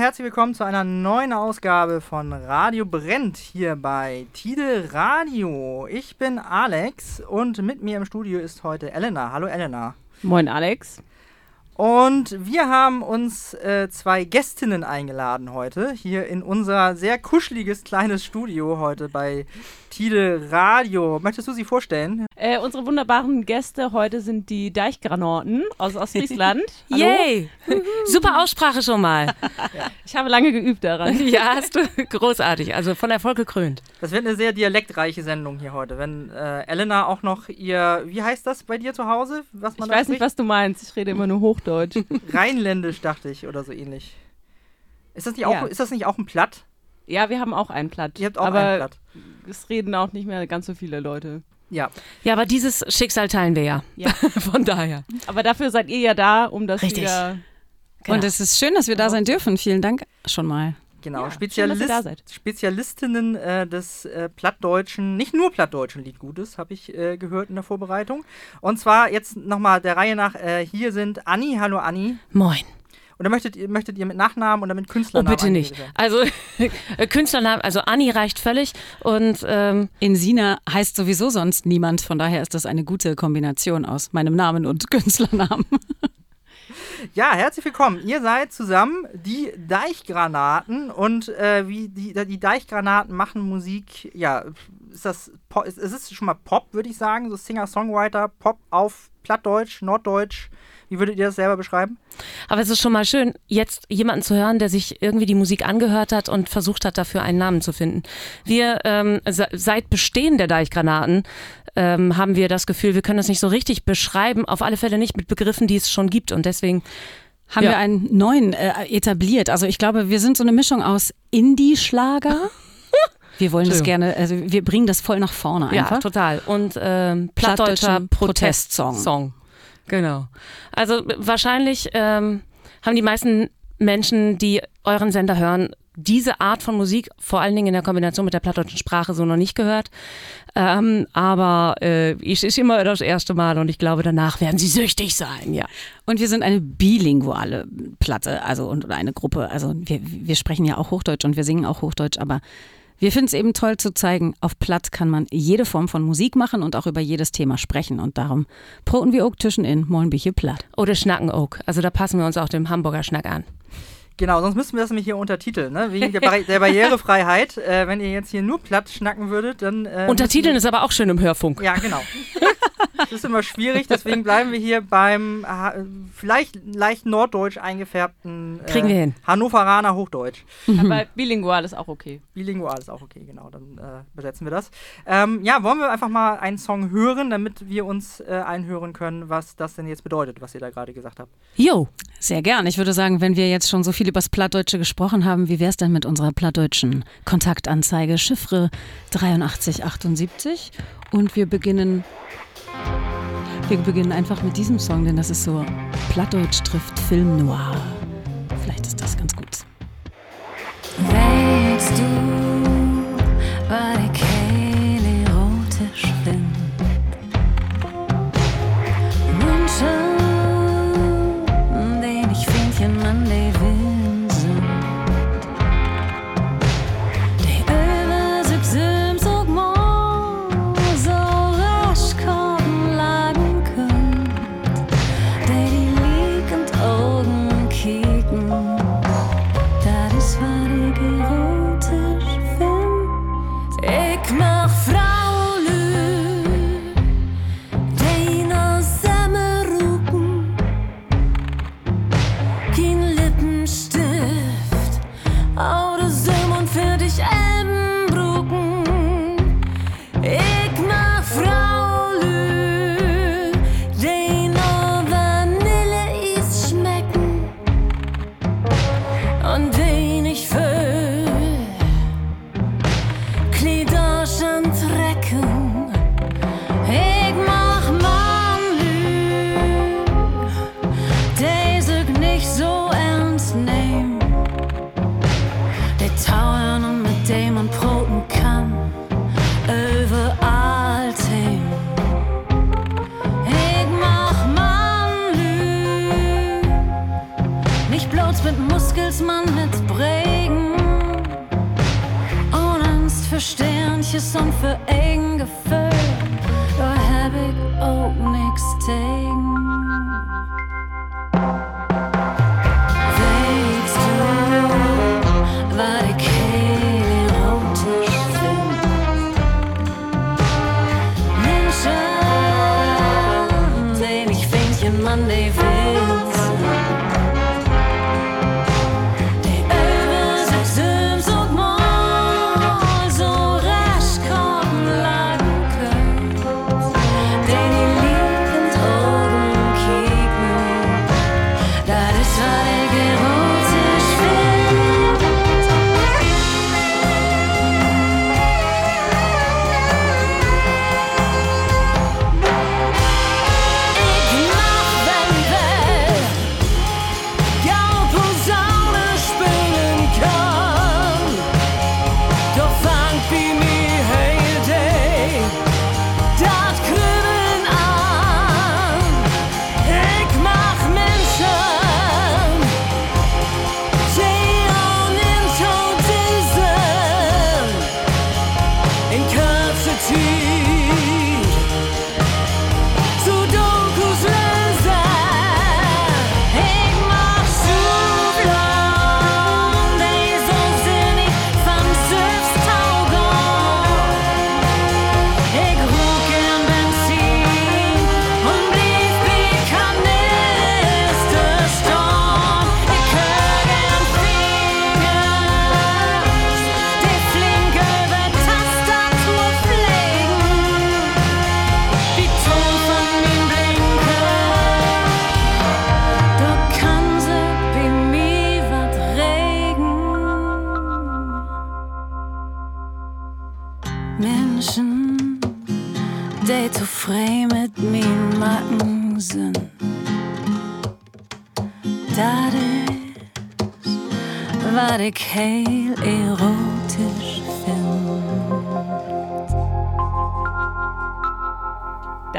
herzlich willkommen zu einer neuen Ausgabe von Radio Brennt hier bei Tide Radio. Ich bin Alex und mit mir im Studio ist heute Elena. Hallo Elena. Moin Alex. Und wir haben uns äh, zwei Gästinnen eingeladen heute, hier in unser sehr kuscheliges kleines Studio heute bei Tide Radio. Möchtest du sie vorstellen? Äh, unsere wunderbaren Gäste heute sind die Deichgranaten aus Ostfriesland. Yay! Super Aussprache schon mal. ja. Ich habe lange geübt daran. ja, hast du großartig. Also von Erfolg gekrönt. Das wird eine sehr dialektreiche Sendung hier heute. Wenn äh, Elena auch noch ihr, wie heißt das bei dir zu Hause? Was man ich weiß nicht, was du meinst. Ich rede immer nur Hochdeutsch. Rheinländisch dachte ich oder so ähnlich. Ist das nicht auch, ist das nicht auch ein Platt? Ja, wir haben auch ein Platt. Ihr habt auch ein Platt. Es reden auch nicht mehr ganz so viele Leute. Ja. Ja, aber dieses Schicksal teilen wir ja. ja. Von daher. Aber dafür seid ihr ja da, um das Richtig. wieder. Genau. Und es ist schön, dass wir da sein dürfen. Vielen Dank schon mal. Genau, ja, Spezialist, schön, Spezialistinnen äh, des äh, plattdeutschen, nicht nur plattdeutschen Liedgutes, habe ich äh, gehört in der Vorbereitung. Und zwar jetzt nochmal der Reihe nach, äh, hier sind Anni, hallo Anni. Moin. Oder möchtet ihr, möchtet ihr mit Nachnamen oder mit Künstlernamen? Oh, bitte nicht. Also Künstlernamen, also Anni reicht völlig und ähm, Insina heißt sowieso sonst niemand. Von daher ist das eine gute Kombination aus meinem Namen und Künstlernamen. Ja, herzlich willkommen. Ihr seid zusammen die Deichgranaten und äh, wie die, die Deichgranaten machen Musik, ja, ist das Pop, ist, ist es schon mal Pop, würde ich sagen, so Singer-Songwriter, Pop auf Plattdeutsch, Norddeutsch, wie würdet ihr das selber beschreiben? Aber es ist schon mal schön, jetzt jemanden zu hören, der sich irgendwie die Musik angehört hat und versucht hat, dafür einen Namen zu finden. Wir, ähm, seit Bestehen der Deichgranaten, ähm, haben wir das Gefühl, wir können das nicht so richtig beschreiben, auf alle Fälle nicht mit Begriffen, die es schon gibt. Und deswegen haben ja. wir einen neuen äh, etabliert. Also ich glaube, wir sind so eine Mischung aus Indie-Schlager. Wir wollen das gerne, also wir bringen das voll nach vorne einfach. Ja, total. Und ähm, plattdeutscher Protestsong. Song. Genau. Also wahrscheinlich ähm, haben die meisten Menschen, die euren Sender hören, diese Art von Musik, vor allen Dingen in der Kombination mit der plattdeutschen Sprache, so noch nicht gehört. Ähm, aber äh, es ist immer das erste Mal und ich glaube, danach werden sie süchtig sein, ja. Und wir sind eine bilinguale Platte, also und eine Gruppe. Also wir, wir sprechen ja auch Hochdeutsch und wir singen auch Hochdeutsch, aber wir finden es eben toll zu zeigen, auf Platt kann man jede Form von Musik machen und auch über jedes Thema sprechen. Und darum proten wir auch Tischen in Molenbiche Platt. Oder schnacken auch. Also da passen wir uns auch dem Hamburger Schnack an. Genau, sonst müssten wir das nämlich hier untertiteln, ne? wegen der, Barri der Barrierefreiheit. Äh, wenn ihr jetzt hier nur platt schnacken würdet, dann. Äh, Untertiteln ist aber auch schön im Hörfunk. Ja, genau. das ist immer schwierig, deswegen bleiben wir hier beim äh, vielleicht leicht norddeutsch eingefärbten äh, Kriegen wir hin. Hannoveraner Hochdeutsch. Aber bilingual ist auch okay. Bilingual ist auch okay, genau, dann äh, besetzen wir das. Ähm, ja, wollen wir einfach mal einen Song hören, damit wir uns äh, einhören können, was das denn jetzt bedeutet, was ihr da gerade gesagt habt? Jo, sehr gern. Ich würde sagen, wenn wir jetzt schon so viele übers Plattdeutsche gesprochen haben, wie wäre es denn mit unserer plattdeutschen Kontaktanzeige Chiffre 8378? Und wir beginnen, wir beginnen einfach mit diesem Song, denn das ist so Plattdeutsch trifft Film Noir. Vielleicht ist das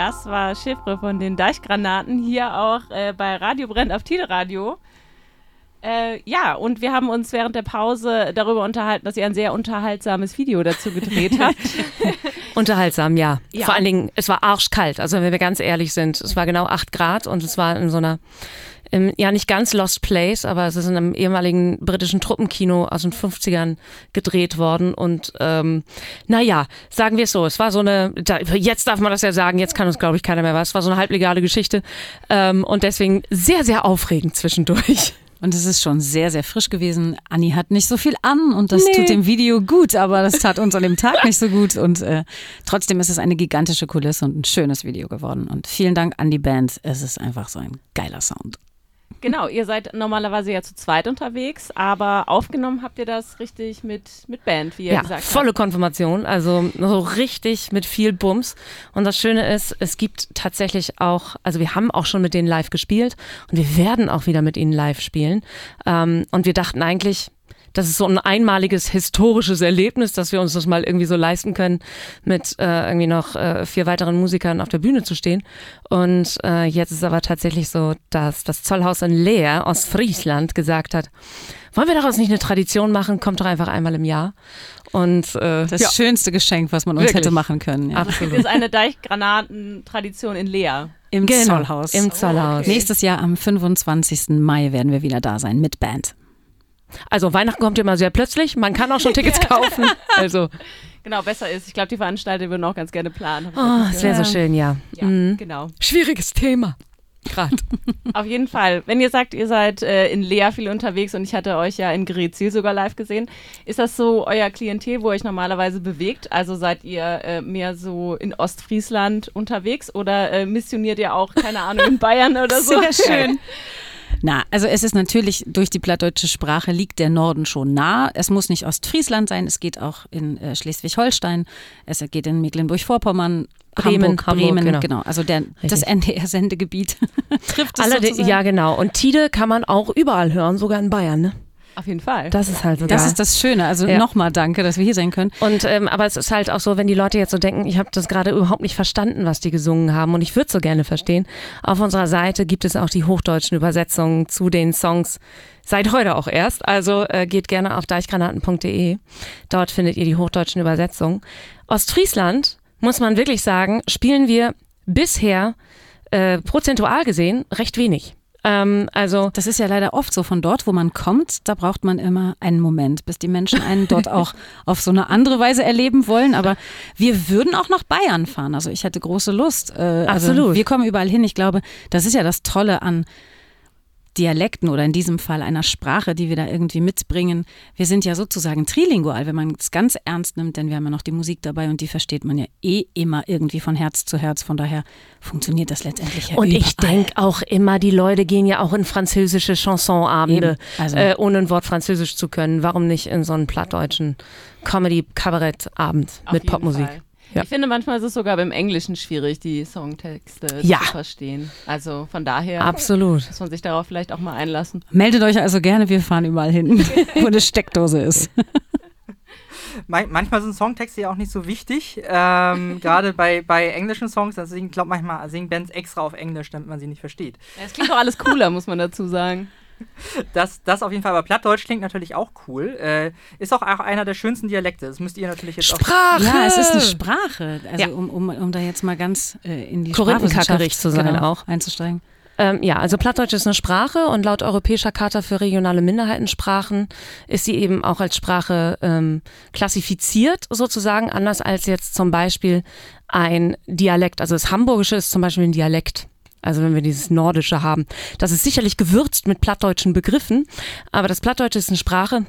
Das war Chiffre von den Deichgranaten hier auch äh, bei Radio Brennt auf Tide Radio. Äh, ja, und wir haben uns während der Pause darüber unterhalten, dass ihr ein sehr unterhaltsames Video dazu gedreht habt. Unterhaltsam, ja. Ja. Vor allen Dingen, es war arschkalt. Also wenn wir ganz ehrlich sind, es war genau 8 Grad und es war in so einer, im, ja nicht ganz Lost Place, aber es ist in einem ehemaligen britischen Truppenkino aus den 50ern gedreht worden. Und ähm, naja, sagen wir es so, es war so eine, jetzt darf man das ja sagen, jetzt kann uns glaube ich keiner mehr was, es war so eine halblegale Geschichte ähm, und deswegen sehr, sehr aufregend zwischendurch. Und es ist schon sehr, sehr frisch gewesen. Anni hat nicht so viel an und das Nee. tut dem Video gut, aber das tat uns an dem Tag nicht so gut. Und äh, trotzdem ist es eine gigantische Kulisse und ein schönes Video geworden. Und vielen Dank an die Band. Es ist einfach so ein geiler Sound. Genau, ihr seid normalerweise ja zu zweit unterwegs, aber aufgenommen habt ihr das richtig mit, mit Band, wie ihr Ja, gesagt volle habt. Konfirmation, also so richtig mit viel Bums. Und das Schöne ist, es gibt tatsächlich auch, also wir haben auch schon mit denen live gespielt und wir werden auch wieder mit ihnen live spielen. Ähm, und wir dachten eigentlich, das ist so ein einmaliges historisches Erlebnis, dass wir uns das mal irgendwie so leisten können, mit äh, irgendwie noch äh, vier weiteren Musikern auf der Bühne zu stehen. Und äh, jetzt ist aber tatsächlich so, dass das Zollhaus in Leer aus Friesland gesagt hat, wollen wir daraus nicht eine Tradition machen? Kommt doch einfach einmal im Jahr. Und äh, Das ja, schönste Geschenk, was man uns Wirklich. hätte machen können. Ja. Das absolut. ist eine Deichgranaten-Tradition in Leer. Im Genau, Zollhaus. Im Zollhaus. okay. Nächstes Jahr am 25. Mai werden wir wieder da sein mit Band. Also Weihnachten kommt ja immer sehr plötzlich. Man kann auch schon Tickets kaufen. Also, Genau, besser ist. Ich glaube, die Veranstalter würden auch ganz gerne planen. Oh, es wäre so schön, ja. Ja, Mhm. genau. Schwieriges Thema. Gerade. Auf jeden Fall. Wenn ihr sagt, ihr seid äh, in Lea viel unterwegs und ich hatte euch ja in Grezil sogar live gesehen, ist das so euer Klientel, wo ihr euch normalerweise bewegt? Also seid ihr äh, mehr so in Ostfriesland unterwegs oder äh, missioniert ihr auch, keine Ahnung, in Bayern oder so? Sehr schön. Na, also es ist natürlich durch die plattdeutsche Sprache liegt der Norden schon nah. Es muss nicht Ostfriesland sein, es geht auch in äh, Schleswig-Holstein, es geht in Mecklenburg-Vorpommern, Bremen, Hamburg, Hamburg, Bremen, genau. genau. Also der, das NDR-Sendegebiet trifft es Allerdings, sozusagen. ja genau. Und Tide kann man auch überall hören, sogar in Bayern. Ne? Auf jeden Fall. Das ist halt so Das ist das Schöne. Also Ja. nochmal danke, dass wir hier sein können. Und ähm, aber es ist halt auch so, wenn die Leute jetzt so denken, ich habe das gerade überhaupt nicht verstanden, was die gesungen haben und ich würde so gerne verstehen. Auf unserer Seite gibt es auch die hochdeutschen Übersetzungen zu den Songs seit heute auch erst. Also äh, geht gerne auf deichgranaten.de. Dort findet ihr die hochdeutschen Übersetzungen. Ostfriesland muss man wirklich sagen, spielen wir bisher äh, prozentual gesehen recht wenig. Ähm, also Das ist ja leider oft so. Von dort, wo man kommt, da braucht man immer einen Moment, bis die Menschen einen dort auch auf so eine andere Weise erleben wollen. Aber wir würden auch nach Bayern fahren. Also ich hätte große Lust. Äh, Also Absolut. wir kommen überall hin. Ich glaube, das ist ja das Tolle an Dialekten oder in diesem Fall einer Sprache, die wir da irgendwie mitbringen. Wir sind ja sozusagen trilingual, wenn man es ganz ernst nimmt, denn wir haben ja noch die Musik dabei und die versteht man ja eh immer irgendwie von Herz zu Herz. Von daher funktioniert das letztendlich ja Und ich überall. denke auch immer, die Leute gehen ja auch in französische Chansonabende. Also- äh, ohne ein Wort Französisch zu können. Warum nicht in so einen plattdeutschen Comedy-Kabarett-Abend mit Popmusik? Fall. Ja. Ich finde, manchmal ist es sogar beim Englischen schwierig, die Songtexte Ja. zu verstehen. Also von daher Absolut. muss man sich darauf vielleicht auch mal einlassen. Meldet euch also gerne, wir fahren überall hin, wo eine Steckdose ist. Man manchmal sind Songtexte ja auch nicht so wichtig. Ähm, Gerade bei, bei englischen Songs, da singen, glaub manchmal singen Bands extra auf Englisch, damit man sie nicht versteht. Es klingt auch alles cooler, muss man dazu sagen. Das, das auf jeden Fall, aber Plattdeutsch klingt natürlich auch cool. Äh, ist auch, auch einer der schönsten Dialekte. Das müsst ihr natürlich jetzt auch. Sprache! Ja, es ist eine Sprache. Also Ja. um, um, um da jetzt mal ganz äh, in die Korinthenkackerich zu sein genau, auch. einzusteigen. Ähm, ja, also Plattdeutsch ist eine Sprache und laut Europäischer Charta für regionale Minderheitensprachen ist sie eben auch als Sprache ähm, klassifiziert, sozusagen, anders als jetzt zum Beispiel ein Dialekt. Also das Hamburgische ist zum Beispiel ein Dialekt. Also wenn wir dieses Nordische haben. Das ist sicherlich gewürzt mit plattdeutschen Begriffen, aber das Plattdeutsche ist eine Sprache,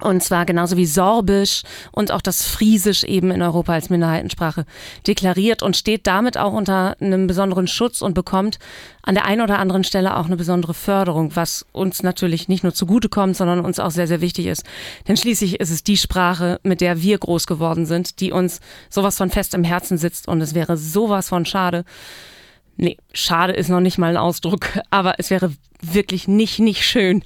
und zwar genauso wie Sorbisch und auch das Friesisch eben in Europa als Minderheitensprache deklariert und steht damit auch unter einem besonderen Schutz und bekommt an der einen oder anderen Stelle auch eine besondere Förderung, was uns natürlich nicht nur zugutekommt, sondern uns auch sehr, sehr wichtig ist. Denn schließlich ist es die Sprache, mit der wir groß geworden sind, die uns sowas von fest im Herzen sitzt und es wäre sowas von schade. Nee, schade ist noch nicht mal ein Ausdruck, aber es wäre wirklich nicht, nicht schön,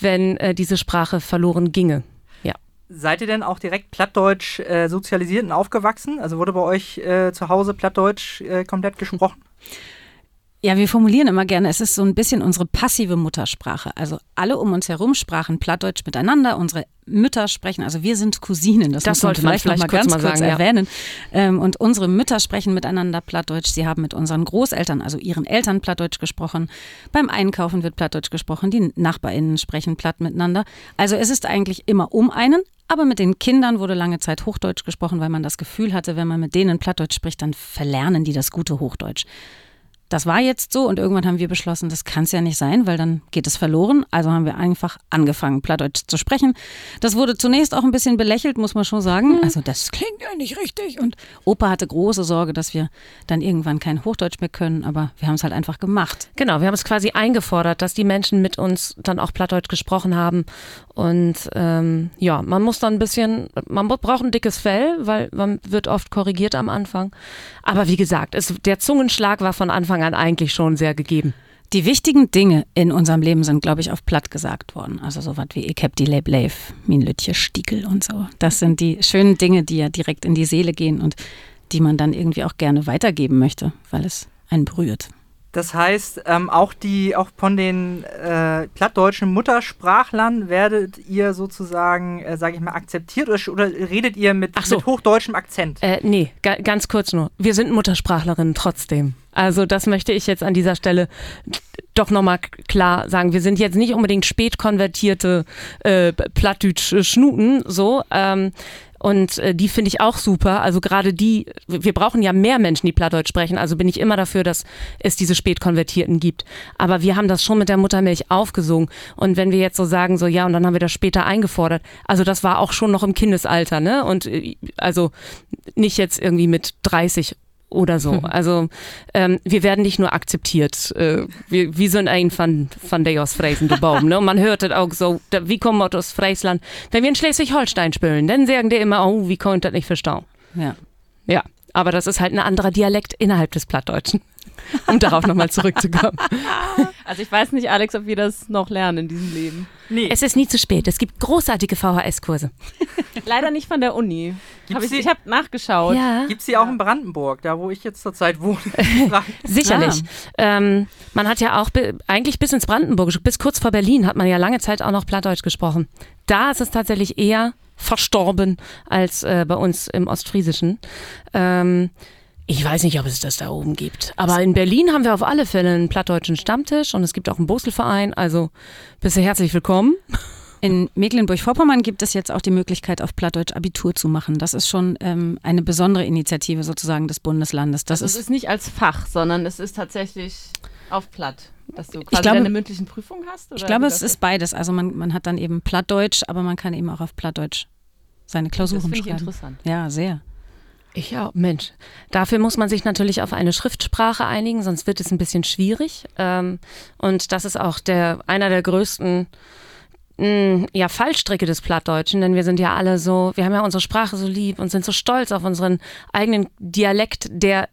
wenn äh, diese Sprache verloren ginge. Ja. Seid ihr denn auch direkt Plattdeutsch äh, sozialisiert und aufgewachsen? Also wurde bei euch äh, zu Hause Plattdeutsch äh, komplett gesprochen? Ja, wir formulieren immer gerne, es ist so ein bisschen unsere passive Muttersprache. Also alle um uns herum sprachen Plattdeutsch miteinander, unsere Mütter sprechen, also wir sind Cousinen, das, Das muss man sollte man vielleicht noch mal vielleicht kurz ganz mal kurz sagen, ja. erwähnen. Ähm, und unsere Mütter sprechen miteinander Plattdeutsch, sie haben mit unseren Großeltern, also ihren Eltern Plattdeutsch gesprochen. Beim Einkaufen wird Plattdeutsch gesprochen, die NachbarInnen sprechen Platt miteinander. Also es ist eigentlich immer um einen, aber mit den Kindern wurde lange Zeit Hochdeutsch gesprochen, weil man das Gefühl hatte, wenn man mit denen Plattdeutsch spricht, dann verlernen die das gute Hochdeutsch. Das war jetzt so und irgendwann haben wir beschlossen, das kann es ja nicht sein, weil dann geht es verloren. Also haben wir einfach angefangen, Plattdeutsch zu sprechen. Das wurde zunächst auch ein bisschen belächelt, muss man schon sagen. Also das klingt ja nicht richtig. Und Opa hatte große Sorge, dass wir dann irgendwann kein Hochdeutsch mehr können, aber wir haben es halt einfach gemacht. Genau, wir haben es quasi eingefordert, dass die Menschen mit uns dann auch Plattdeutsch gesprochen haben. Und ähm, ja, man muss dann ein bisschen, man braucht ein dickes Fell, weil man wird oft korrigiert am Anfang. Aber wie gesagt, es, der Zungenschlag war von Anfang an eigentlich schon sehr gegeben. Die wichtigen Dinge in unserem Leben sind, glaube ich, auf platt gesagt worden. Also so was wie ich hab die Leib Leif, min Lütje Stiegel und so. Das sind die schönen Dinge, die ja direkt in die Seele gehen und die man dann irgendwie auch gerne weitergeben möchte, weil es einen berührt. Das heißt, ähm, auch die, auch von den äh, plattdeutschen Muttersprachlern werdet ihr sozusagen, äh, sage ich mal, akzeptiert oder, oder redet ihr mit, Ach so. mit hochdeutschem Akzent? Äh, nee, ga, ganz kurz nur. Wir sind Muttersprachlerinnen trotzdem. Also das möchte ich jetzt an dieser Stelle doch nochmal klar sagen. Wir sind jetzt nicht unbedingt spätkonvertierte äh, Plattdeutsch-Schnuten, so. Ähm, und äh, die finde ich auch super. Also gerade die, wir brauchen ja mehr Menschen, die Plattdeutsch sprechen. Also bin ich immer dafür, dass es diese Spätkonvertierten gibt. Aber wir haben das schon mit der Muttermilch aufgesungen. Und wenn wir jetzt so sagen, so ja, und dann haben wir das später eingefordert. Also das war auch schon noch im Kindesalter, ne? Und äh, also nicht jetzt irgendwie mit 30 oder so. Also ähm, wir werden nicht nur akzeptiert. Äh, wir, wir sind ein von, von der aus Friesen Baum. Ne? Und man hört das auch so, da, wie kommen wir aus Friesland? Wenn wir in Schleswig-Holstein spielen, dann sagen die immer, oh, wie konnte das nicht verstehen? Ja. Ja, aber das ist halt ein anderer Dialekt innerhalb des Plattdeutschen. Um darauf nochmal zurückzukommen. Also ich weiß nicht, Alex, ob wir das noch lernen in diesem Leben. Nee. Es ist nie zu spät. Es gibt großartige VHS-Kurse. Leider nicht von der Uni. Hab ich ich habe nachgeschaut. Ja. Gibt es die auch in Brandenburg, da wo ich jetzt zurzeit wohne? Sicherlich. Ähm, man hat ja auch eigentlich bis ins Brandenburgische, bis kurz vor Berlin hat man ja lange Zeit auch noch Plattdeutsch gesprochen. Da ist es tatsächlich eher verstorben als äh, bei uns im Ostfriesischen. Ähm, ich weiß nicht, ob es das da oben gibt. Aber in Berlin haben wir auf alle Fälle einen plattdeutschen Stammtisch und es gibt auch einen Boselverein. Also bist du herzlich willkommen. In Mecklenburg-Vorpommern gibt es jetzt auch die Möglichkeit, auf Plattdeutsch Abitur zu machen. Das ist schon ähm, eine besondere Initiative sozusagen des Bundeslandes. Das Also es ist, ist nicht als Fach, sondern es ist tatsächlich auf Platt, dass du quasi glaube- deine mündlichen Prüfungen hast. ich glaube, es das ist beides. Also man, man hat dann eben Plattdeutsch, aber man kann eben auch auf Plattdeutsch seine Das Klausuren finde ich schreiben. interessant. Ja, sehr. Ich ja, Mensch. Dafür muss man sich natürlich auf eine Schriftsprache einigen, sonst wird es ein bisschen schwierig. Ähm, und das ist auch der, einer der größten mh, ja, Fallstricke des Plattdeutschen, denn wir sind ja alle so, wir haben ja unsere Sprache so lieb und sind so stolz auf unseren eigenen Dialekt, der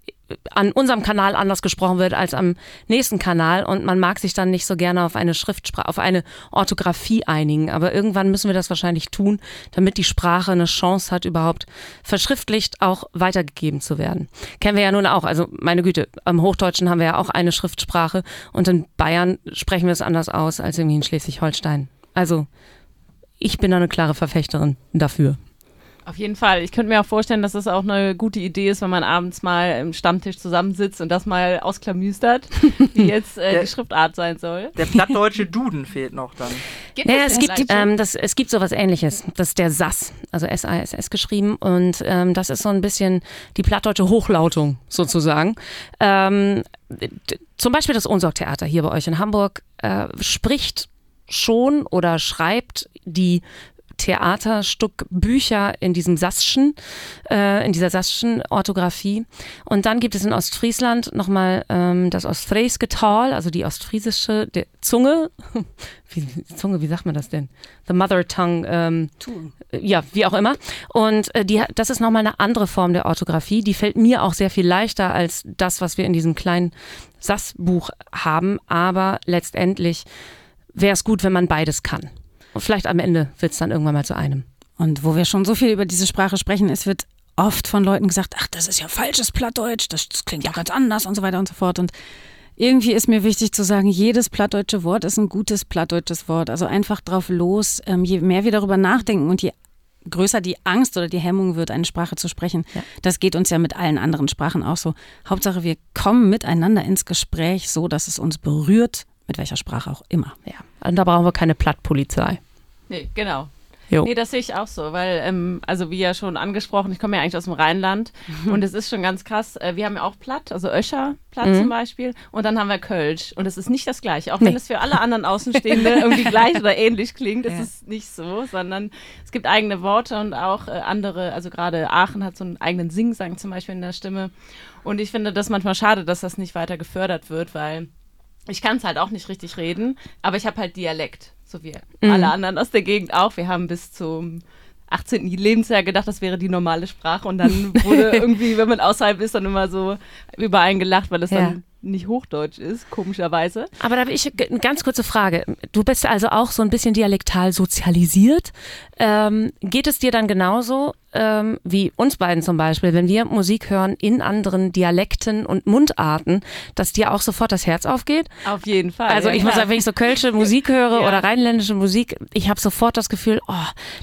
an unserem Kanal anders gesprochen wird als am nächsten Kanal und man mag sich dann nicht so gerne auf eine Schriftsprache, auf eine Orthographie einigen. Aber irgendwann müssen wir das wahrscheinlich tun, damit die Sprache eine Chance hat, überhaupt verschriftlicht auch weitergegeben zu werden. Kennen wir ja nun auch. Also meine Güte, am Hochdeutschen haben wir ja auch eine Schriftsprache und in Bayern sprechen wir es anders aus als irgendwie in Schleswig-Holstein. Also ich bin da eine klare Verfechterin dafür. Auf jeden Fall. Ich könnte mir auch vorstellen, dass das auch eine gute Idee ist, wenn man abends mal im Stammtisch zusammensitzt und das mal ausklamüstert, wie jetzt äh, Der- die Schriftart sein soll. Der plattdeutsche Duden fehlt noch dann. Geht Naja, das es gibt, ähm, das, es gibt sowas ähnliches. Das ist der SAS, also S-A-S-S geschrieben. Und ähm, das ist so ein bisschen die plattdeutsche Hochlautung sozusagen. Ähm, zum Beispiel das Ohnsorg-Theater hier bei euch in Hamburg äh, spricht schon oder schreibt die Theaterstückbücher in diesem Sasschen, äh, in dieser Sasschen Orthographie. Und dann gibt es in Ostfriesland nochmal ähm, das Ostfrieske Tal, also die ostfriesische der Zunge. Wie, Zunge, wie sagt man das denn? The Mother Tongue. Ähm, ja, wie auch immer. Und äh, die, das ist nochmal eine andere Form der Orthographie. Die fällt mir auch sehr viel leichter als das, was wir in diesem kleinen SAS-Buch haben. Aber letztendlich wäre es gut, wenn man beides kann. Und vielleicht am Ende wird es dann irgendwann mal zu einem. Und wo wir schon so viel über diese Sprache sprechen, es wird oft von Leuten gesagt, ach, das ist ja falsches Plattdeutsch, das, das klingt ja ganz anders und so weiter und so fort. Und irgendwie ist mir wichtig zu sagen, jedes plattdeutsche Wort ist ein gutes plattdeutsches Wort. Also einfach drauf los, ähm, je mehr wir darüber nachdenken und je größer die Angst oder die Hemmung wird, eine Sprache zu sprechen. Ja. Das geht uns ja mit allen anderen Sprachen auch so. Hauptsache, wir kommen miteinander ins Gespräch, so dass es uns berührt, mit welcher Sprache auch immer. Ja. Und da brauchen wir keine Plattpolizei. Nee, genau. Jo. Nee, das sehe ich auch so, weil, ähm, also wie ja schon angesprochen, ich komme ja eigentlich aus dem Rheinland und es ist schon ganz krass. Äh, wir haben ja auch Platt, also Öscher Platt Mhm. zum Beispiel und dann haben wir Kölsch und es ist nicht das Gleiche, auch wenn Nee. es für alle anderen Außenstehende irgendwie gleich oder ähnlich klingt, es Ja. ist nicht so, sondern es gibt eigene Worte und auch äh, andere, also gerade Aachen hat so einen eigenen Singsang zum Beispiel in der Stimme und ich finde das manchmal schade, dass das nicht weiter gefördert wird, weil ich kann es halt auch nicht richtig reden, aber ich habe halt Dialekt, so wie alle anderen aus der Gegend auch. Wir haben bis zum 18. Lebensjahr gedacht, das wäre die normale Sprache und dann wurde irgendwie, wenn man außerhalb ist, dann immer so über einen gelacht, weil es Ja. dann nicht Hochdeutsch ist, komischerweise. Aber da habe ich eine ganz kurze Frage. Du bist also auch so ein bisschen dialektal sozialisiert. Ähm, geht es dir dann genauso ähm, wie uns beiden zum Beispiel, wenn wir Musik hören in anderen Dialekten und Mundarten, dass dir auch sofort das Herz aufgeht? Auf jeden Fall. Also ja, ich muss klar. sagen, wenn ich so kölsche Musik höre Ja. oder rheinländische Musik, ich habe sofort das Gefühl, oh,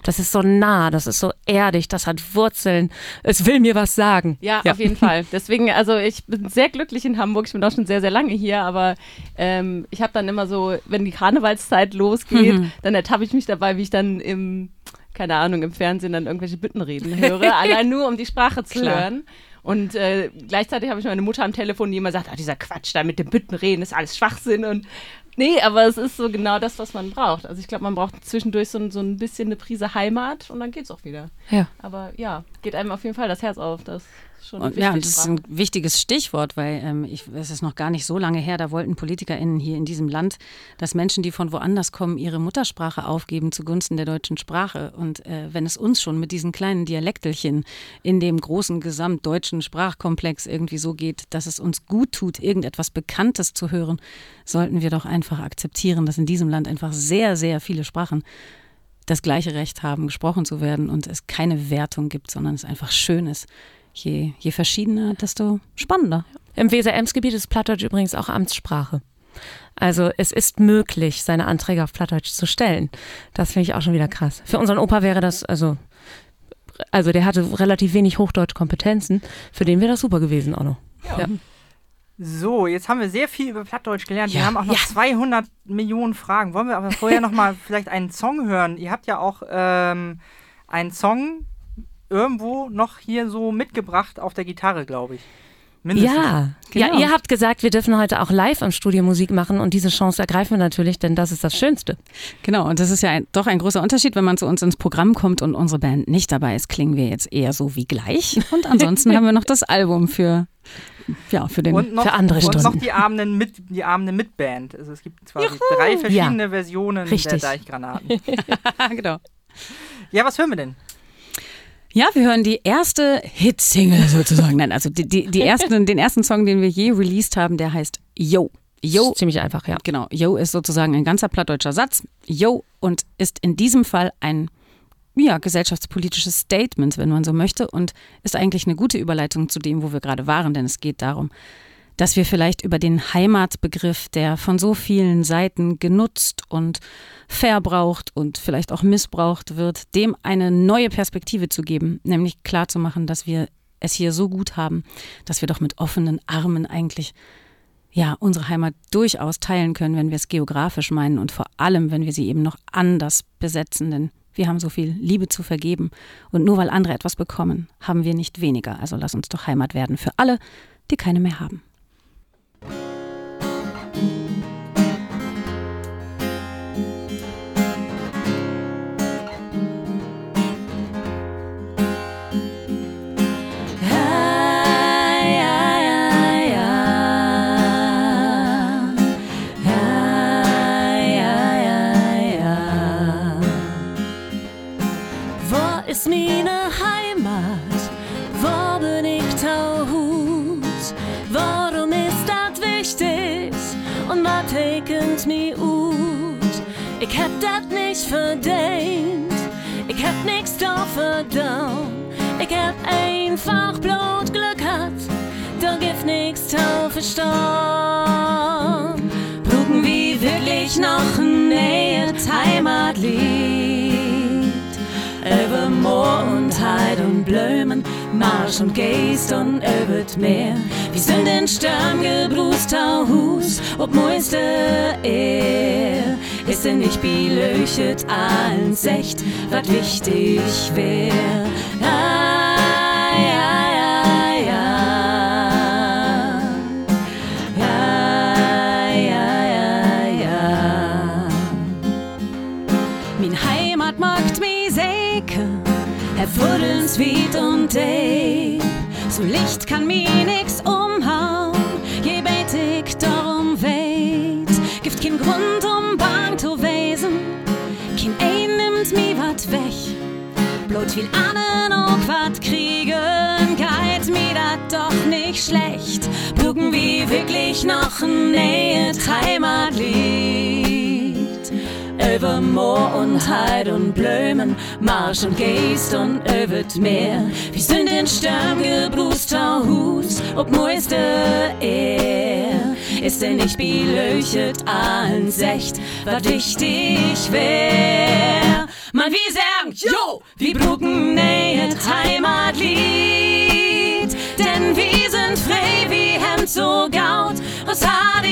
das ist so nah, das ist so erdig, das hat Wurzeln, es will mir was sagen. Ja, auf jeden Fall. Deswegen, also ich bin sehr glücklich in Hamburg. Ich bin auch schon sehr, sehr lange hier, aber ähm, ich habe dann immer so, wenn die Karnevalszeit losgeht, dann ertappe ich mich dabei, wie ich dann im, keine Ahnung, im Fernsehen dann irgendwelche Büttenreden höre, allein nur um die Sprache zu Klar. hören. Und äh, gleichzeitig habe ich meine Mutter am Telefon, die immer sagt, ah, dieser Quatsch da mit dem Büttenreden ist alles Schwachsinn und Nee, aber es ist so genau das, was man braucht. Also ich glaube, man braucht zwischendurch so, ein- so ein bisschen eine Prise Heimat und dann geht's auch wieder. Ja. Aber ja, geht einem auf jeden Fall das Herz auf. Das Und, ja, und das ist ein wichtiges Stichwort, weil ähm, ich, es ist noch gar nicht so lange her, da wollten PolitikerInnen hier in diesem Land, dass Menschen, die von woanders kommen, ihre Muttersprache aufgeben zugunsten der deutschen Sprache. Und äh, wenn es uns schon mit diesen kleinen Dialektelchen in dem großen gesamtdeutschen Sprachkomplex irgendwie so geht, dass es uns gut tut, irgendetwas Bekanntes zu hören, sollten wir doch einfach akzeptieren, dass in diesem Land einfach sehr, sehr viele Sprachen das gleiche Recht haben, gesprochen zu werden und es keine Wertung gibt, sondern es einfach schön ist. Je, je verschiedener, desto spannender. Im Weser-Ems-Gebiet ist Plattdeutsch übrigens auch Amtssprache. Also es ist möglich, seine Anträge auf Plattdeutsch zu stellen. Das finde ich auch schon wieder krass. Für unseren Opa wäre das, also, also der hatte relativ wenig Hochdeutsch-Kompetenzen. Für den wäre das super gewesen auch noch. Ja. So, jetzt haben wir sehr viel über Plattdeutsch gelernt. wir Ja, haben auch noch ja. 200 Millionen Fragen. Wollen wir aber vorher noch mal vielleicht einen Song hören? Ihr habt ja auch ähm, einen Song irgendwo noch hier so mitgebracht auf der Gitarre, glaube ich. Mindestens. Ja, Genau. ja, ihr habt gesagt, wir dürfen heute auch live am Studio Musik machen und diese Chance ergreifen wir natürlich, denn das ist das Schönste. Genau, und das ist ja ein, doch ein großer Unterschied, wenn man zu uns ins Programm kommt und unsere Band nicht dabei ist, klingen wir jetzt eher so wie gleich. Und ansonsten haben wir noch das Album für, ja, für den. Und noch, Für andere und noch Stunden. die Abenden mit die Abende mit Band. Also es gibt quasi drei verschiedene Versionen Richtig. der Deichgranaten. genau. Ja, was hören wir denn? Ja, wir hören die erste Hit-Single sozusagen. Nein, also die, die, die ersten, den ersten Song, den wir je released haben, der heißt Yo. Yo ziemlich einfach, ja. Genau, Yo ist sozusagen ein ganzer plattdeutscher Satz. Yo und ist in diesem Fall ein ja, gesellschaftspolitisches Statement, wenn man so möchte, und ist eigentlich eine gute Überleitung zu dem, wo wir gerade waren, denn es geht darum, dass wir vielleicht über den Heimatbegriff, der von so vielen Seiten genutzt und verbraucht und vielleicht auch missbraucht wird, dem eine neue Perspektive zu geben, nämlich klarzumachen, dass wir es hier so gut haben, dass wir doch mit offenen Armen eigentlich ja, unsere Heimat durchaus teilen können, wenn wir es geografisch meinen und vor allem, wenn wir sie eben noch anders besetzen, denn wir haben so viel Liebe zu vergeben und nur weil andere etwas bekommen, haben wir nicht weniger. Also lass uns doch Heimat werden für alle, die keine mehr haben. Verdient. Ich hab nix da verdammt. Ich hab einfach bloß Glück gehabt. Da gibt nix Tau verstanden. Brauchen wir wirklich noch ein nähes Heimatlied? Über Moor und Heid und Blömen, Marsch und Geest und über das Meer. Wir sind in Sturm gebrust, Hus, ob moiste er. Ist denn nicht beleuchtet allen Secht, wat wichtig wär. Ah, ja, ja, ja. Ja, ja, ja, ja. Min Heimat macht mi säke, Herr Fuddens Wied und Dave. So Licht kann mi nix umhauen, weg. Blut viel ahnen und wat kriegen, geht mir dat doch nicht schlecht. Brücken wie wirklich noch ein nähes Heimatlied. Über Moor und Heid und Blömen, Marsch und Geest und das Meer. Wir sind in Sturm gebrust, Hus, ob moiste er. Ist denn nicht beleuchtet allen Secht, wat wichtig wär. Man, sagen, yo, wir brucken nähet Heimatlied. Denn wir sind frei wie Hemd so gaut, was hart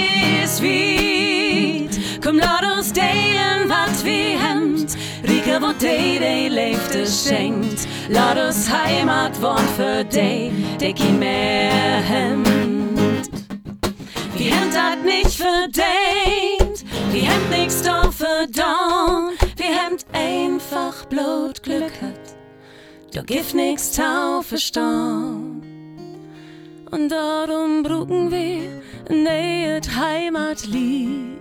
ist wie. Komm, lass uns teilen, wat wir hemd. Rieke, wo de, de leefte schenkt. Lass uns Heimat wollen für de, de kein mehr hemd. Wir haben das nicht verdient, wir haben nichts da verdammt, wir haben einfach Blut Glück gehabt, da gibt nix Tau verstand. und darum brugen wir nähet Heimatlied.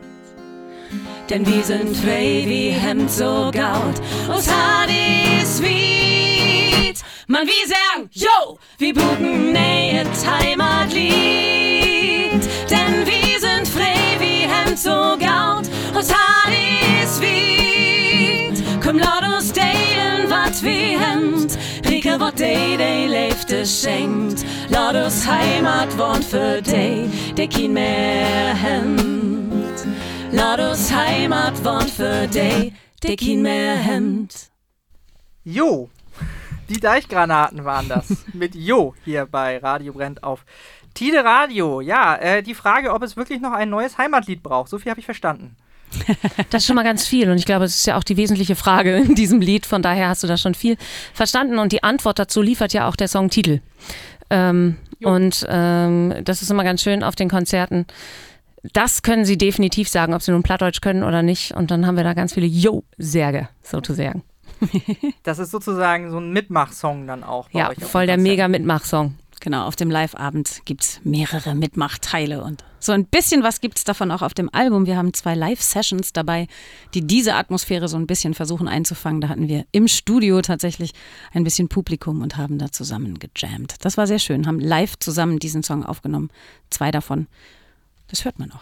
Denn wir sind frei wie Hemd so gaut, aus Hadis Wied. Man, wir sagen, yo, wir brugen nähet Heimatlied. Denn wir sind frei wie Hemd so gaut, Dei leefte schenkt. Uns Heimat wohnt für dei, de kein mehr. Laut uns Heimat wohnt für dei, de kein mehr hemd. Jo, die Deichgranaten waren das. Mit Jo hier bei Radio Brennt auf Tide Radio. Ja, äh, die Frage, ob es wirklich noch ein neues Heimatlied braucht. So viel habe ich verstanden. Das ist schon mal ganz viel und ich glaube, es ist ja auch die wesentliche Frage in diesem Lied. Von daher hast du da schon viel verstanden und die Antwort dazu liefert ja auch der Songtitel. Ähm, und ähm, das ist immer ganz schön auf den Konzerten. Das können sie definitiv sagen, ob sie nun Plattdeutsch können oder nicht. Und dann haben wir da ganz viele Jo-Särge sozusagen. Das ist sozusagen so ein Mitmachsong dann auch. Bei Ja, voll der mega Mitmachsong. Genau, auf dem Live-Abend gibt es mehrere Mitmachteile und so ein bisschen was gibt es davon auch auf dem Album. Wir haben zwei Live-Sessions dabei, die diese Atmosphäre so ein bisschen versuchen einzufangen. Da hatten wir im Studio tatsächlich ein bisschen Publikum und haben da zusammen gejammt. Das war sehr schön, haben live zusammen diesen Song aufgenommen. Zwei davon. Das hört man auch.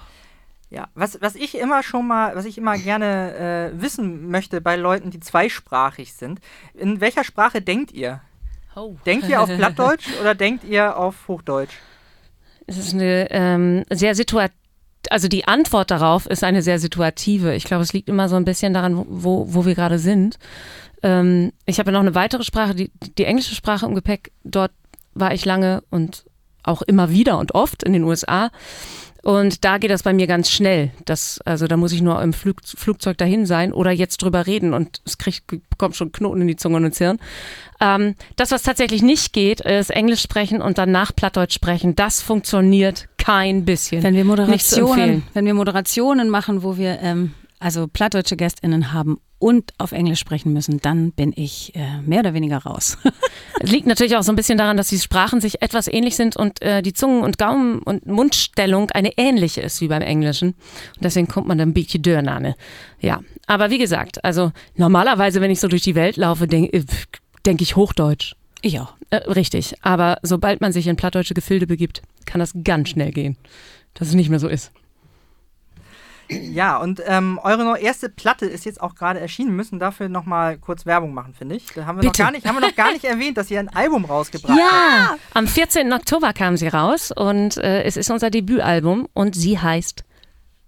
Ja, was, was ich immer schon mal, was ich immer gerne äh, wissen möchte bei Leuten, die zweisprachig sind, in welcher Sprache denkt ihr? Denkt ihr auf Plattdeutsch oder denkt ihr auf Hochdeutsch? Es ist eine ähm, sehr situativ, also die Antwort darauf ist eine sehr situative. Ich glaube, es liegt immer so ein bisschen daran, wo, wo wir gerade sind. Ähm, ich habe ja noch eine weitere Sprache, die, die englische Sprache im Gepäck. Dort war ich lange und auch immer wieder und oft in den USA. Und da geht das bei mir ganz schnell. Das, also da muss ich nur im Flug, Flugzeug dahin sein oder jetzt drüber reden und es kriegt, bekommt schon Knoten in die Zunge und ins Hirn. Ähm, das, was tatsächlich nicht geht, ist Englisch sprechen und danach Plattdeutsch sprechen. Das funktioniert kein bisschen. Wenn wir Moderationen, wenn wir Moderationen machen, wo wir ähm, also plattdeutsche GästInnen haben und auf Englisch sprechen müssen, dann bin ich äh, mehr oder weniger raus. Es liegt natürlich auch so ein bisschen daran, dass die Sprachen sich etwas ähnlich sind und äh, die Zungen- und Gaumen- und Mundstellung eine ähnliche ist wie beim Englischen. Und deswegen kommt man dann ein bisschen Dörnane. Ja, aber wie gesagt, also normalerweise, wenn ich so durch die Welt laufe, denke denk ich Hochdeutsch. ich auch. Äh, richtig, aber sobald man sich in plattdeutsche Gefilde begibt, kann das ganz schnell gehen, dass es nicht mehr so ist. Ja, und ähm, eure erste Platte ist jetzt auch gerade erschienen. Wir müssen dafür nochmal kurz Werbung machen, finde ich. Da haben wir, noch Bitte. gar nicht, haben wir noch gar nicht erwähnt, dass ihr ein Album rausgebracht habt. Ja, am 14. Oktober kam sie raus und äh, es ist unser Debütalbum und sie heißt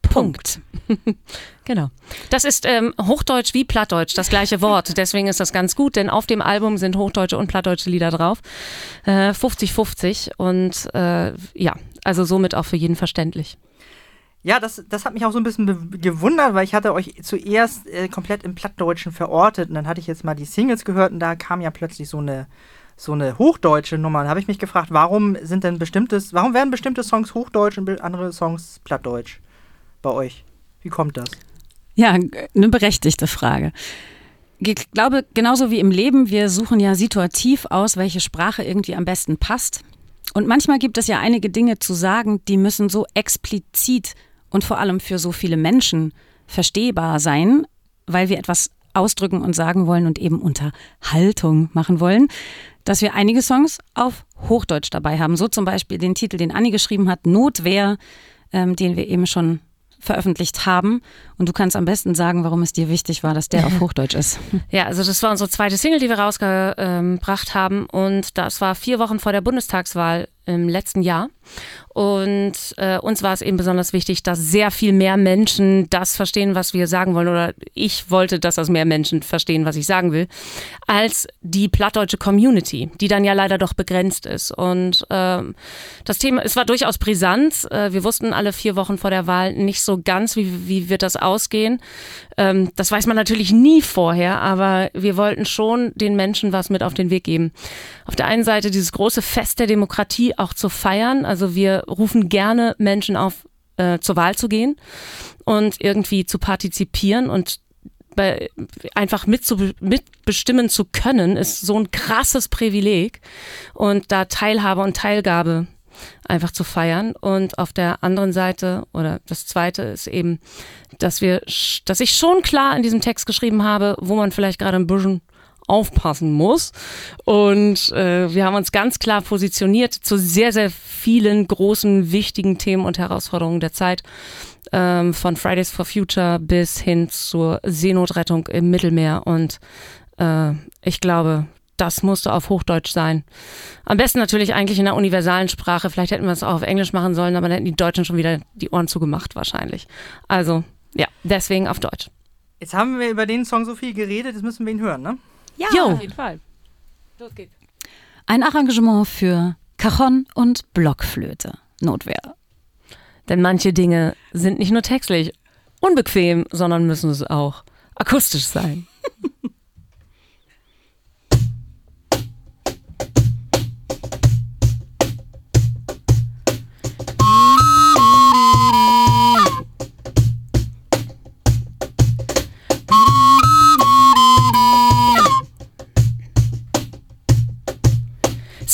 Punkt. genau. Das ist ähm, Hochdeutsch wie Plattdeutsch, das gleiche Wort. Deswegen ist das ganz gut, denn auf dem Album sind hochdeutsche und plattdeutsche Lieder drauf. Äh, 50-50 und äh, ja, also somit auch für jeden verständlich. Ja, das, das hat mich auch so ein bisschen gewundert, weil ich hatte euch zuerst äh, komplett im Plattdeutschen verortet und dann hatte ich jetzt mal die Singles gehört und da kam ja plötzlich so eine so eine hochdeutsche Nummer. Da habe ich mich gefragt, warum sind denn bestimmtes, warum werden bestimmte Songs hochdeutsch und andere Songs plattdeutsch bei euch? Wie kommt das? Ja, eine berechtigte Frage. Ich glaube, genauso wie im Leben, wir suchen ja situativ aus, welche Sprache irgendwie am besten passt. Und manchmal gibt es ja einige Dinge zu sagen, die müssen so explizit und vor allem für so viele Menschen verstehbar sein, weil wir etwas ausdrücken und sagen wollen und eben Unterhaltung machen wollen, dass wir einige Songs auf Hochdeutsch dabei haben. So zum Beispiel den Titel, den Anni geschrieben hat, Notwehr, ähm, den wir eben schon veröffentlicht haben. Und du kannst am besten sagen, warum es dir wichtig war, dass der auf Hochdeutsch ist. Ja, also das war unsere zweite Single, die wir rausgebracht haben und das war vier Wochen vor der Bundestagswahl im letzten Jahr. Und äh, uns war es eben besonders wichtig, dass sehr viel mehr Menschen das verstehen, was wir sagen wollen. Oder ich wollte, dass das mehr Menschen verstehen, was ich sagen will, als die plattdeutsche Community, die dann ja leider doch begrenzt ist. Und ähm, das Thema, es war durchaus brisant. Äh, wir wussten alle vier Wochen vor der Wahl nicht so ganz, wie, wie wird das ausgehen. Ähm, das weiß man natürlich nie vorher, aber wir wollten schon den Menschen was mit auf den Weg geben. Auf der einen Seite dieses große Fest der Demokratie auch zu feiern. Also wir rufen gerne Menschen auf, äh, zur Wahl zu gehen und irgendwie zu partizipieren und bei, einfach mitbestimmen zu können, ist so ein krasses Privileg. Und da Teilhabe und Teilgabe einfach zu feiern. Und auf der anderen Seite, oder das zweite ist eben, dass wir, dass ich schon klar in diesem Text geschrieben habe, wo man vielleicht gerade ein bisschen aufpassen muss. Und äh, wir haben uns ganz klar positioniert zu sehr, sehr vielen großen, wichtigen Themen und Herausforderungen der Zeit. Ähm, von Fridays for Future bis hin zur Seenotrettung im Mittelmeer. Und äh, ich glaube, das musste auf Hochdeutsch sein. Am besten natürlich eigentlich in einer universalen Sprache. Vielleicht hätten wir es auch auf Englisch machen sollen, aber dann hätten die Deutschen schon wieder die Ohren zugemacht wahrscheinlich. Also, ja, deswegen auf Deutsch. Jetzt haben wir über den Song so viel geredet, jetzt müssen wir ihn hören, ne? Ja. Auf jeden Fall. Los geht's. Ein Arrangement für Cajon und Blockflöte. Notwehr. Denn manche Dinge sind nicht nur textlich unbequem, sondern müssen es auch akustisch sein.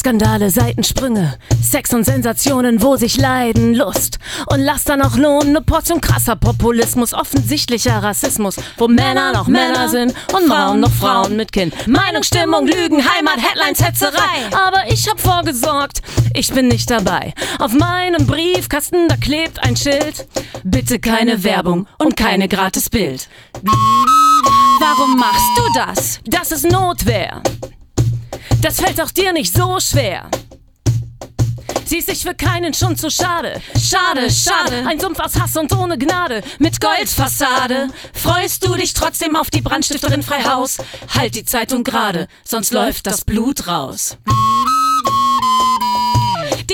Skandale, Seitensprünge, Sex und Sensationen, wo sich Leiden, Lust und Laster noch lohnen. Eine Portion krasser Populismus, offensichtlicher Rassismus, wo Männer noch Männer sind und Frauen noch Frauen mit Kind. Meinung, Stimmung, Lügen, Heimat, Headlines, Hetzerei. Aber ich hab vorgesorgt, ich bin nicht dabei. Auf meinem Briefkasten, da klebt ein Schild. Bitte keine Werbung und keine gratis Bild. Warum machst du das? Das ist Notwehr. Das fällt auch dir nicht so schwer. Sie ist sich für keinen schon zu schade. Schade, schade. Ein Sumpf aus Hass und ohne Gnade. Mit Goldfassade. Freust du dich trotzdem auf die Brandstifterin Freihaus? Halt die Zeitung gerade, sonst läuft das Blut raus.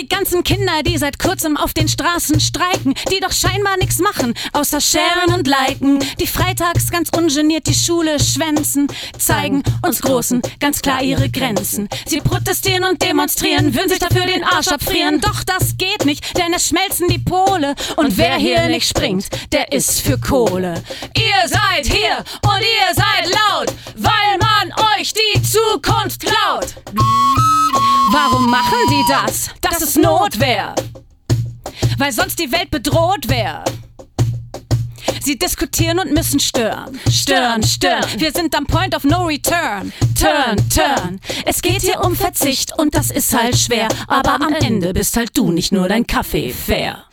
Die ganzen Kinder, die seit kurzem auf den Straßen streiken, die doch scheinbar nichts machen, außer sharen und liken, die freitags ganz ungeniert die Schule schwänzen, zeigen uns Großen ganz klar ihre Grenzen. Sie protestieren und demonstrieren, würden sich dafür den Arsch abfrieren, doch das geht nicht, denn es schmelzen die Pole und wer hier nicht springt, der ist für Kohle. Ihr seid hier und ihr seid laut, weil man euch die Zukunft klaut. Warum machen die das? Das ist Notwehr. Weil sonst die Welt bedroht wäre. Sie diskutieren und müssen stören. Stören, stören. Wir sind am Point of No Return. Turn, turn. Es geht hier um Verzicht und das ist halt schwer. Aber am Ende bist halt du nicht nur dein Kaffee fair.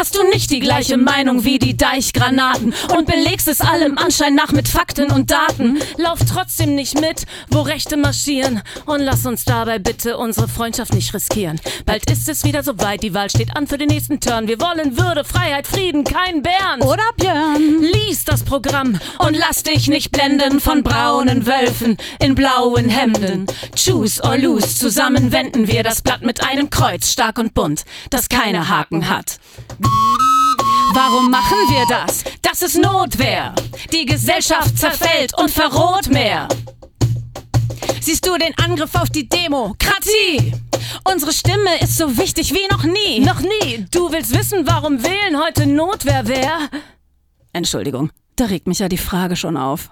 Hast du nicht die gleiche Meinung wie die Deichgranaten und belegst es allem Anschein nach mit Fakten und Daten? Lauf trotzdem nicht mit, wo Rechte marschieren. Und lass uns dabei bitte unsere Freundschaft nicht riskieren. Bald ist es wieder soweit, die Wahl steht an für den nächsten Turn. Wir wollen Würde, Freiheit, Frieden, kein Bären. Oder Björn? Lies das Programm Und lass dich nicht blenden von braunen Wölfen in blauen Hemden. Choose or lose, zusammen wenden wir das Blatt mit einem Kreuz, stark und bunt, das keine Haken hat. Warum machen wir das? Das ist Notwehr. Die Gesellschaft zerfällt und verroht mehr. Siehst du den Angriff auf die Demokratie? Unsere Stimme ist so wichtig wie noch nie. Noch nie. Du willst wissen, warum Wählen heute Notwehr wäre? Entschuldigung, da regt mich ja die Frage schon auf.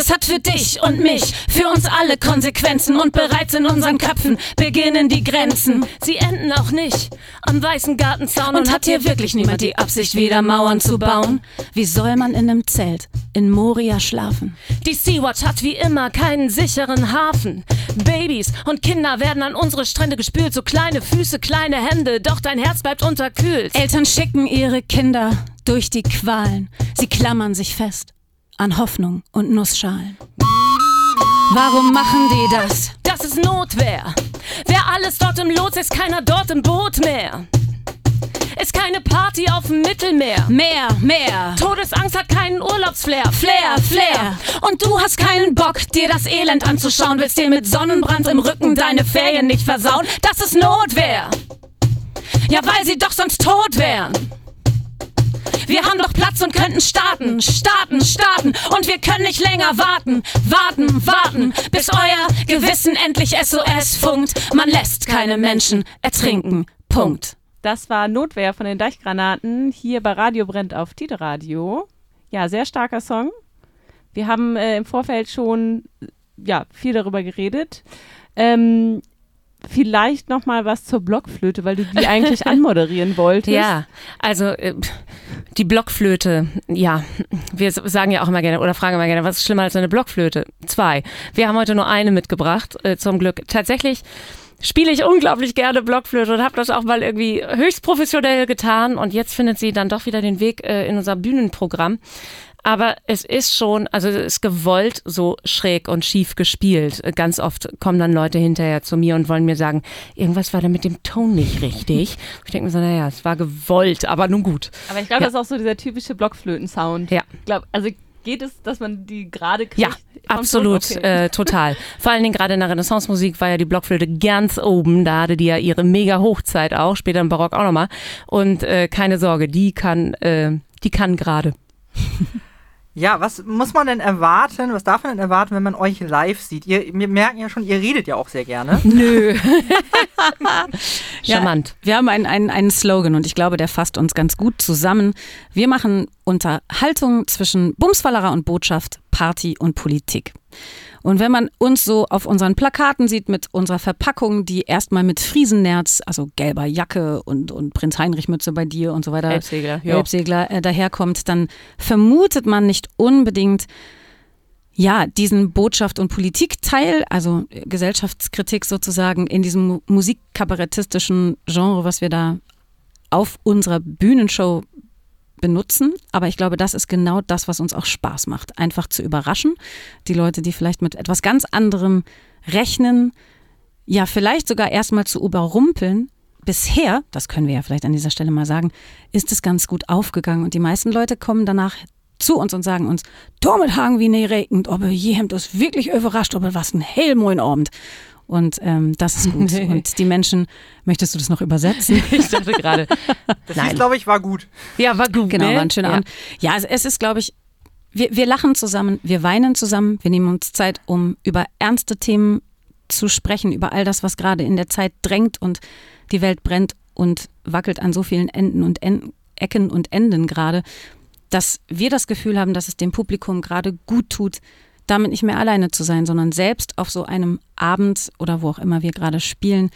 Das hat für dich und mich, für uns alle Konsequenzen und bereits in unseren Köpfen beginnen die Grenzen. Sie enden auch nicht am weißen Gartenzaun Und hat hier wirklich niemand die Absicht, wieder Mauern zu bauen? Wie soll man in einem Zelt in Moria schlafen? Die Sea-Watch hat wie immer keinen sicheren Hafen. Babys und Kinder werden an unsere Strände gespült, so kleine Füße, kleine Hände, doch dein Herz bleibt unterkühlt. Eltern schicken ihre Kinder durch die Qualen. Sie klammern sich fest an Hoffnung und Nussschalen. Warum machen die das? Das ist Notwehr. Wer alles dort im Lot ist, keiner dort im Boot mehr. Ist keine Party auf dem Mittelmeer. Mehr, mehr. Todesangst hat keinen Urlaubsflair. Flair, Flair. Und du hast keinen Bock, dir das Elend anzuschauen, willst dir mit Sonnenbrand im Rücken deine Ferien nicht versauen. Das ist Notwehr. Ja, weil sie doch sonst tot wären. Wir haben doch Platz und könnten starten, starten, starten. Und wir können nicht länger warten, warten, warten, bis euer Gewissen endlich SOS funkt. Man lässt keine Menschen ertrinken. Punkt. Das war Notwehr von den Deichgranaten hier bei Radio Brennt auf Tide Radio. Ja, sehr starker Song. Wir haben äh, im Vorfeld schon ja viel darüber geredet. Ähm, vielleicht noch mal was zur Blockflöte, weil du die eigentlich anmoderieren wolltest. Ja, also äh, die Blockflöte, ja, wir sagen ja auch immer gerne oder fragen immer gerne, was ist schlimmer als eine Blockflöte? Zwei. Wir haben heute nur eine mitgebracht, äh, zum Glück. Tatsächlich spiele ich unglaublich gerne Blockflöte und habe das auch mal irgendwie höchst professionell getan und jetzt findet sie dann doch wieder den Weg äh, in unser Bühnenprogramm. Aber es ist schon, also es ist gewollt so schräg und schief gespielt. Ganz oft kommen dann Leute hinterher zu mir und wollen mir sagen, irgendwas war da mit dem Ton nicht richtig. Ich denke mir so, naja, es war gewollt, aber nun gut. Aber ich glaube, Ja. das ist auch so dieser typische Blockflöten-Sound. Ja. Ich glaub, also geht es, dass man die gerade kriegt? Ja, absolut, Okay. äh, total. Vor allen Dingen gerade in der Renaissance-Musik war ja die Blockflöte ganz oben. Da hatte die ja ihre mega Hochzeit auch, später im Barock auch nochmal. Und äh, keine Sorge, die kann, äh, die kann gerade. Ja, was muss man denn erwarten, was darf man denn erwarten, wenn man euch live sieht? Ihr, wir merken ja schon, ihr redet ja auch sehr gerne. Nö. Ja, Charmant. Wir haben einen, einen, einen Slogan und ich glaube, der fasst uns ganz gut zusammen. Wir machen Unterhaltung zwischen Bumsfallerer und Botschaft, Party und Politik. Und wenn man uns so auf unseren Plakaten sieht mit unserer Verpackung, die erstmal mit Friesennerz, also gelber Jacke und, und Prinz Heinrich Mütze bei dir und so weiter, Elbsegler, ja. Elbsegler äh, daherkommt, dann vermutet man nicht unbedingt ja, diesen Botschaft- und Politikteil, also Gesellschaftskritik sozusagen in diesem mu- musikkabarettistischen Genre, was wir da auf unserer Bühnenshow benutzen. Aber ich glaube, das ist genau das, was uns auch Spaß macht. Einfach zu überraschen. Die Leute, die vielleicht mit etwas ganz anderem rechnen, ja, vielleicht sogar erstmal zu überrumpeln. Bisher, das können wir ja vielleicht an dieser Stelle mal sagen, ist es ganz gut aufgegangen und die meisten Leute kommen danach zu uns und sagen uns, damit hagen wie ne regend, ob ihr je habt uns wirklich überrascht, ob was ein hellmoin Abend. Und ähm, das ist gut. Und die Menschen, möchtest du das noch übersetzen? Ich dachte gerade. Das Nein. glaube ich, war gut. Ja, war gut. Genau, ne? war ein schöner ja. Abend. Ja, es, es ist, glaube ich, wir, wir lachen zusammen, wir weinen zusammen, wir nehmen uns Zeit, um über ernste Themen zu sprechen, über all das, was gerade in der Zeit drängt und die Welt brennt und wackelt an so vielen Enden und En- Ecken und Enden gerade, dass wir das Gefühl haben, dass es dem Publikum gerade gut tut, damit nicht mehr alleine zu sein, sondern selbst auf so einem Abend oder wo auch immer wir gerade spielen,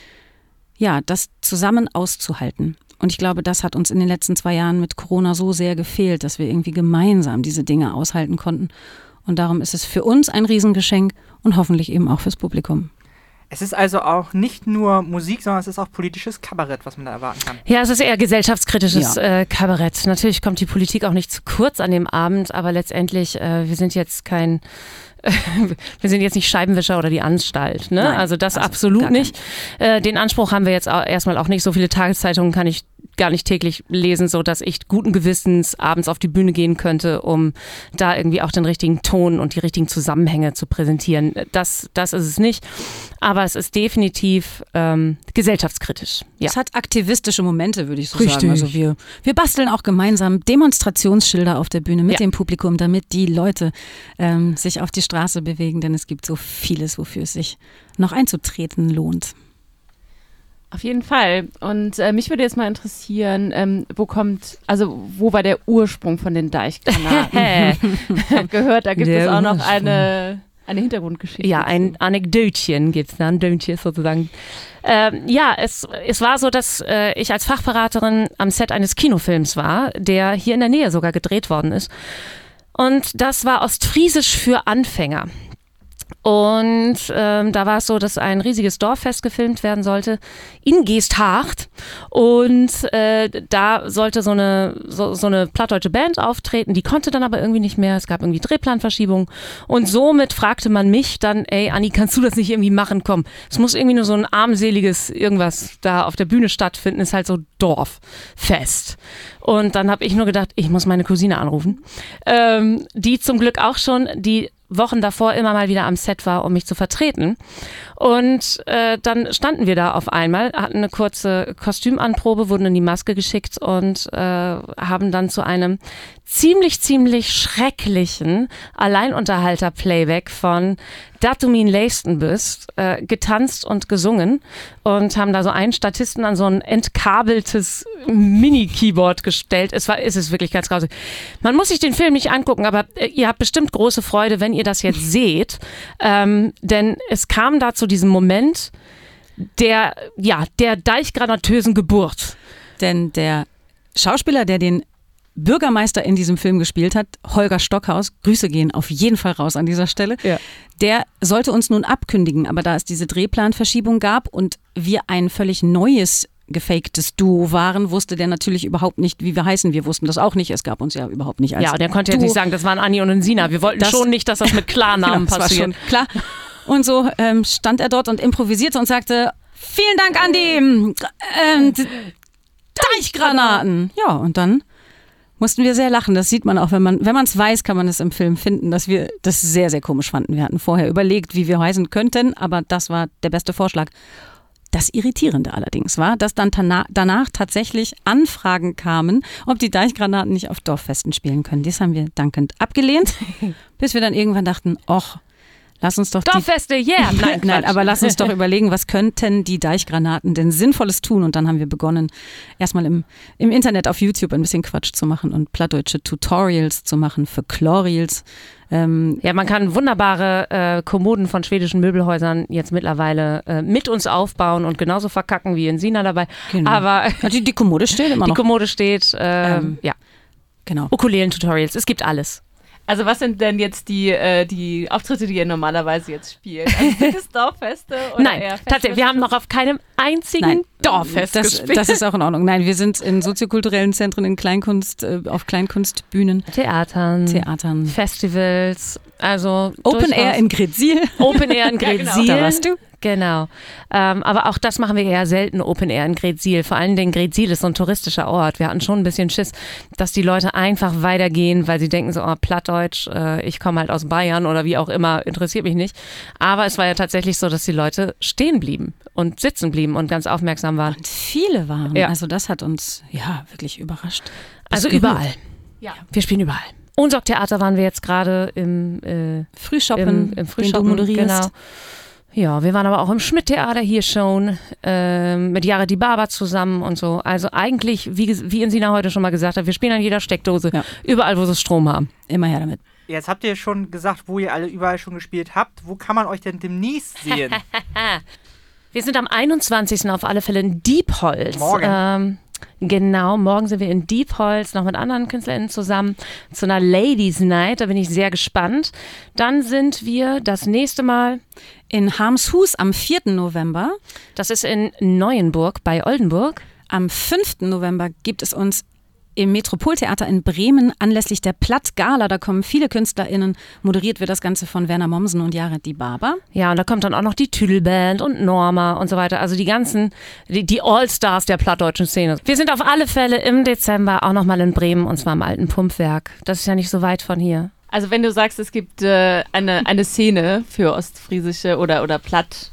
ja, das zusammen auszuhalten. Und ich glaube, das hat uns in den letzten zwei Jahren mit Corona so sehr gefehlt, dass wir irgendwie gemeinsam diese Dinge aushalten konnten. Und darum ist es für uns ein Riesengeschenk und hoffentlich eben auch fürs Publikum. Es ist also auch nicht nur Musik, sondern es ist auch politisches Kabarett, was man da erwarten kann. Ja, es ist eher gesellschaftskritisches Ja. äh, Kabarett. Natürlich kommt die Politik auch nicht zu kurz an dem Abend, aber letztendlich, äh, wir sind jetzt kein, wir sind jetzt nicht Scheibenwischer oder die Anstalt. Ne? Nein, also das also absolut nicht. Äh, den Anspruch haben wir jetzt auch erstmal auch nicht. So viele Tageszeitungen kann ich gar nicht täglich lesen, so dass ich guten Gewissens abends auf die Bühne gehen könnte, um da irgendwie auch den richtigen Ton und die richtigen Zusammenhänge zu präsentieren. Das, das ist es nicht. Aber es ist definitiv ähm, gesellschaftskritisch. Ja. Es hat aktivistische Momente, würde ich so Richtig. sagen. Also wir, wir basteln auch gemeinsam Demonstrationsschilder auf der Bühne mit Ja. dem Publikum, damit die Leute ähm, sich auf die Straße bewegen, denn es gibt so vieles, wofür es sich noch einzutreten lohnt. Auf jeden Fall. Und äh, mich würde jetzt mal interessieren, ähm, wo kommt, also wo war der Ursprung von den Deichgranaten? ich habe gehört, da gibt Der es auch noch eine, eine Hintergrundgeschichte. Ja, ein. Anekdötchen gibt's da, ein Döntchen sozusagen. Ähm, ja, es, es war so, dass äh, ich als Fachberaterin am Set eines Kinofilms war, der hier in der Nähe sogar gedreht worden ist. Und das war Ostfriesisch für Anfänger. Und ähm, da war es so, dass ein riesiges Dorffest gefilmt werden sollte in Geesthacht. Und äh, da sollte so eine, so, so eine plattdeutsche Band auftreten. Die konnte dann aber irgendwie nicht mehr. Es gab irgendwie Drehplanverschiebungen. Und somit fragte man mich dann, ey, Anni, kannst du das nicht irgendwie machen? Komm, es muss irgendwie nur so ein armseliges irgendwas da auf der Bühne stattfinden. Ist halt so Dorffest. Und dann habe ich nur gedacht, ich muss meine Cousine anrufen. Ähm, die zum Glück auch schon, die Wochen davor immer mal wieder am Set war, um mich zu vertreten. Und äh, dann standen wir da auf einmal, hatten eine kurze Kostümanprobe, wurden in die Maske geschickt und äh, haben dann zu einem ziemlich, ziemlich schrecklichen Alleinunterhalter-Playback von Dat du bist, äh, getanzt und gesungen und haben da so einen Statisten an so ein entkabeltes Mini-Keyboard gestellt. Es war, ist es wirklich ganz grausig. Man muss sich den Film nicht angucken, aber äh, ihr habt bestimmt große Freude, wenn ihr ihr das jetzt seht. Ähm, denn es kam da zu diesem Moment der, ja, der deichgranatösen Geburt. Denn der Schauspieler, der den Bürgermeister in diesem Film gespielt hat, Holger Stockhaus, Grüße gehen auf jeden Fall raus an dieser Stelle, Ja. der sollte uns nun abkündigen, aber da es diese Drehplanverschiebung gab und wir ein völlig neues gefaktes Duo waren, wusste der natürlich überhaupt nicht, wie wir heißen. Wir wussten das auch nicht. Es gab uns ja überhaupt nicht als Ja, der konnte Duo. nicht sagen, das waren Anni und Sina. Wir wollten Das- schon nicht, dass das mit Klarnamen Genau, das war passiert. schon klar. Und so ähm, stand er dort und improvisierte und sagte, vielen Dank, Andi. Ähm, Deichgranaten. Ja, und dann mussten wir sehr lachen. Das sieht man auch, wenn man wenn man es weiß, kann man es im Film finden, dass wir das sehr, sehr komisch fanden. Wir hatten vorher überlegt, wie wir heißen könnten, aber das war der beste Vorschlag. Das Irritierende allerdings war, dass dann danach tatsächlich Anfragen kamen, ob die Deichgranaten nicht auf Dorffesten spielen können. Das haben wir dankend abgelehnt, bis wir dann irgendwann dachten, och, lass uns doch die Dorffeste, yeah! Nein, Nein, aber lass uns doch überlegen, was könnten die Deichgranaten denn Sinnvolles tun? Und dann haben wir begonnen, erstmal im, im Internet auf YouTube ein bisschen Quatsch zu machen und plattdeutsche Tutorials zu machen für Chlorreels. Ähm, Ja, man kann wunderbare äh, Kommoden von schwedischen Möbelhäusern jetzt mittlerweile äh, mit uns aufbauen und genauso verkacken wie in Sina dabei. Genau. Aber die, die Kommode steht immer die noch. Kommode steht, äh, Ähm, ja, Genau. Ukulelen-Tutorials, es gibt alles. Also was sind denn jetzt die, äh, die Auftritte, die ihr normalerweise jetzt spielt? Also sind es Dorffeste oder Nein, tatsächlich, wir haben noch auf keinem einzigen Nein, Dorffest das, gespielt. das ist auch in Ordnung. Nein, wir sind in soziokulturellen Zentren, in Kleinkunst, äh, auf Kleinkunstbühnen, Theatern, Theatern. Festivals, also Open Air in Gretzil. Open Air in Ja, genau. Gretzil. Da warst du. Genau. Ähm, aber auch das machen wir eher selten, Open Air in Gretzil. Vor allen Dingen Gretzil ist so ein touristischer Ort. Wir hatten schon ein bisschen Schiss, dass die Leute einfach weitergehen, weil sie denken so, oh, Plattdeutsch, äh, ich komme halt aus Bayern oder wie auch immer, interessiert mich nicht. Aber es war ja tatsächlich so, dass die Leute stehen blieben und sitzen blieben und ganz aufmerksam waren. Und viele waren. Ja. Also das hat uns ja wirklich überrascht. Also gerührt. überall. Ja. Wir spielen überall. Unsorg Theater waren wir jetzt gerade im, äh, Frühshoppen, im, im den du moderierst. Genau. Ja, wir waren aber auch im Schmidt-Theater hier schon, ähm, mit Jara Di Baba zusammen und so. Also eigentlich, wie, ges- wie Insina heute schon mal gesagt hat, wir spielen an jeder Steckdose, Ja. überall, wo sie Strom haben. Immer her damit. Jetzt habt ihr schon gesagt, wo ihr alle überall schon gespielt habt. Wo kann man euch denn demnächst sehen? Wir sind am 21. auf alle Fälle in Diepholz. Morgen. Ähm, genau, morgen sind wir in Diepholz noch mit anderen KünstlerInnen zusammen zu einer Ladies Night. Da bin ich sehr gespannt. Dann sind wir das nächste Mal, In Harmshus am 4. November. das ist in Neuenburg bei Oldenburg. Am 5. November gibt es uns im Metropoltheater in Bremen anlässlich der Platt-Gala. Da kommen viele KünstlerInnen. Moderiert wird das Ganze von Werner Mommsen und Jared Di Baba. Ja, und da kommt dann auch noch die Tüdelband und Norma und so weiter. Also die ganzen, die, die All-Stars der plattdeutschen Szene. Wir sind auf alle Fälle im Dezember auch nochmal in Bremen und zwar im alten Pumpwerk. Das ist ja nicht so weit von hier. Also wenn du sagst, es gibt äh, eine, eine Szene für ostfriesische oder, oder platt,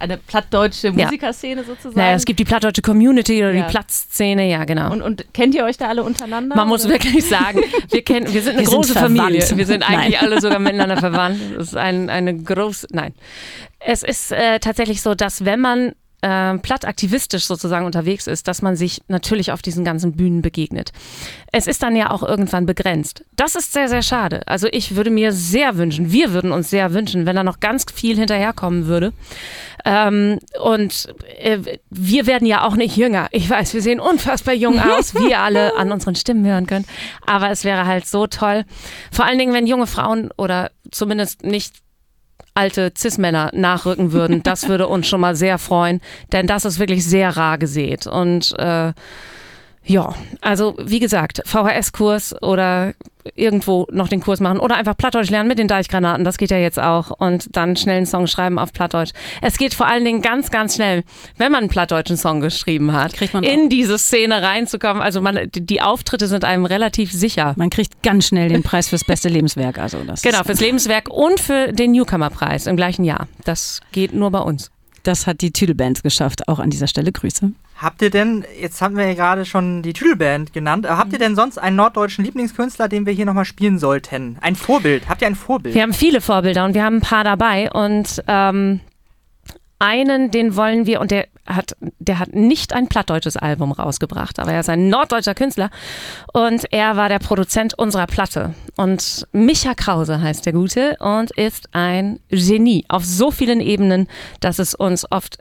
eine plattdeutsche Ja. Musikerszene sozusagen. Naja, es gibt die plattdeutsche Community oder Ja. die Platzszene, ja genau. und, und kennt ihr euch da alle untereinander? Man muss oder? wirklich sagen, wir, kennen, wir sind eine Wir sind große verwandt. Familie. Wir sind eigentlich Nein. alle sogar miteinander verwandt. Das ist ein, eine große, nein. Es ist äh, tatsächlich so, dass wenn man äh, plattaktivistisch sozusagen unterwegs ist, dass man sich natürlich auf diesen ganzen Bühnen begegnet. Es ist dann ja auch irgendwann begrenzt. Das ist sehr, sehr schade. Also ich würde mir sehr wünschen, wir würden uns sehr wünschen, wenn da noch ganz viel hinterherkommen würde. Ähm, und äh, wir werden ja auch nicht jünger. Ich weiß, wir sehen unfassbar jung aus, wie ihr alle an unseren Stimmen hören könnt. Aber es wäre halt so toll. Vor allen Dingen, wenn junge Frauen oder zumindest nicht alte Cis-Männer nachrücken würden. Das würde uns schon mal sehr freuen, denn das ist wirklich sehr rar gesät. Und äh, ja, also wie gesagt, VHS-Kurs oder irgendwo noch den Kurs machen oder einfach Plattdeutsch lernen mit den Deichgranaten, das geht ja jetzt auch und dann schnell einen Song schreiben auf Plattdeutsch. Es geht vor allen Dingen ganz, ganz schnell, wenn man einen plattdeutschen Song geschrieben hat, Kriegt man in diese Szene reinzukommen. Also man, die, die Auftritte sind einem relativ sicher. Man kriegt ganz schnell den Preis fürs beste Lebenswerk. Also das Genau, fürs Lebenswerk und für den Newcomer-Preis im gleichen Jahr. Das geht nur bei uns. das hat die Tüdelband geschafft. Auch an dieser Stelle Grüße. Habt ihr denn, jetzt haben wir ja gerade schon die Tüdelband genannt, aber habt ihr denn sonst einen norddeutschen Lieblingskünstler, den wir hier nochmal spielen sollten? Ein Vorbild? Habt ihr ein Vorbild? Wir haben viele Vorbilder und wir haben ein paar dabei und ähm, einen, den wollen wir, und der hat, der hat nicht ein plattdeutsches Album rausgebracht, aber er ist ein norddeutscher Künstler und er war der Produzent unserer Platte. Und Micha Krause heißt der Gute und ist ein Genie auf so vielen Ebenen, dass es uns oft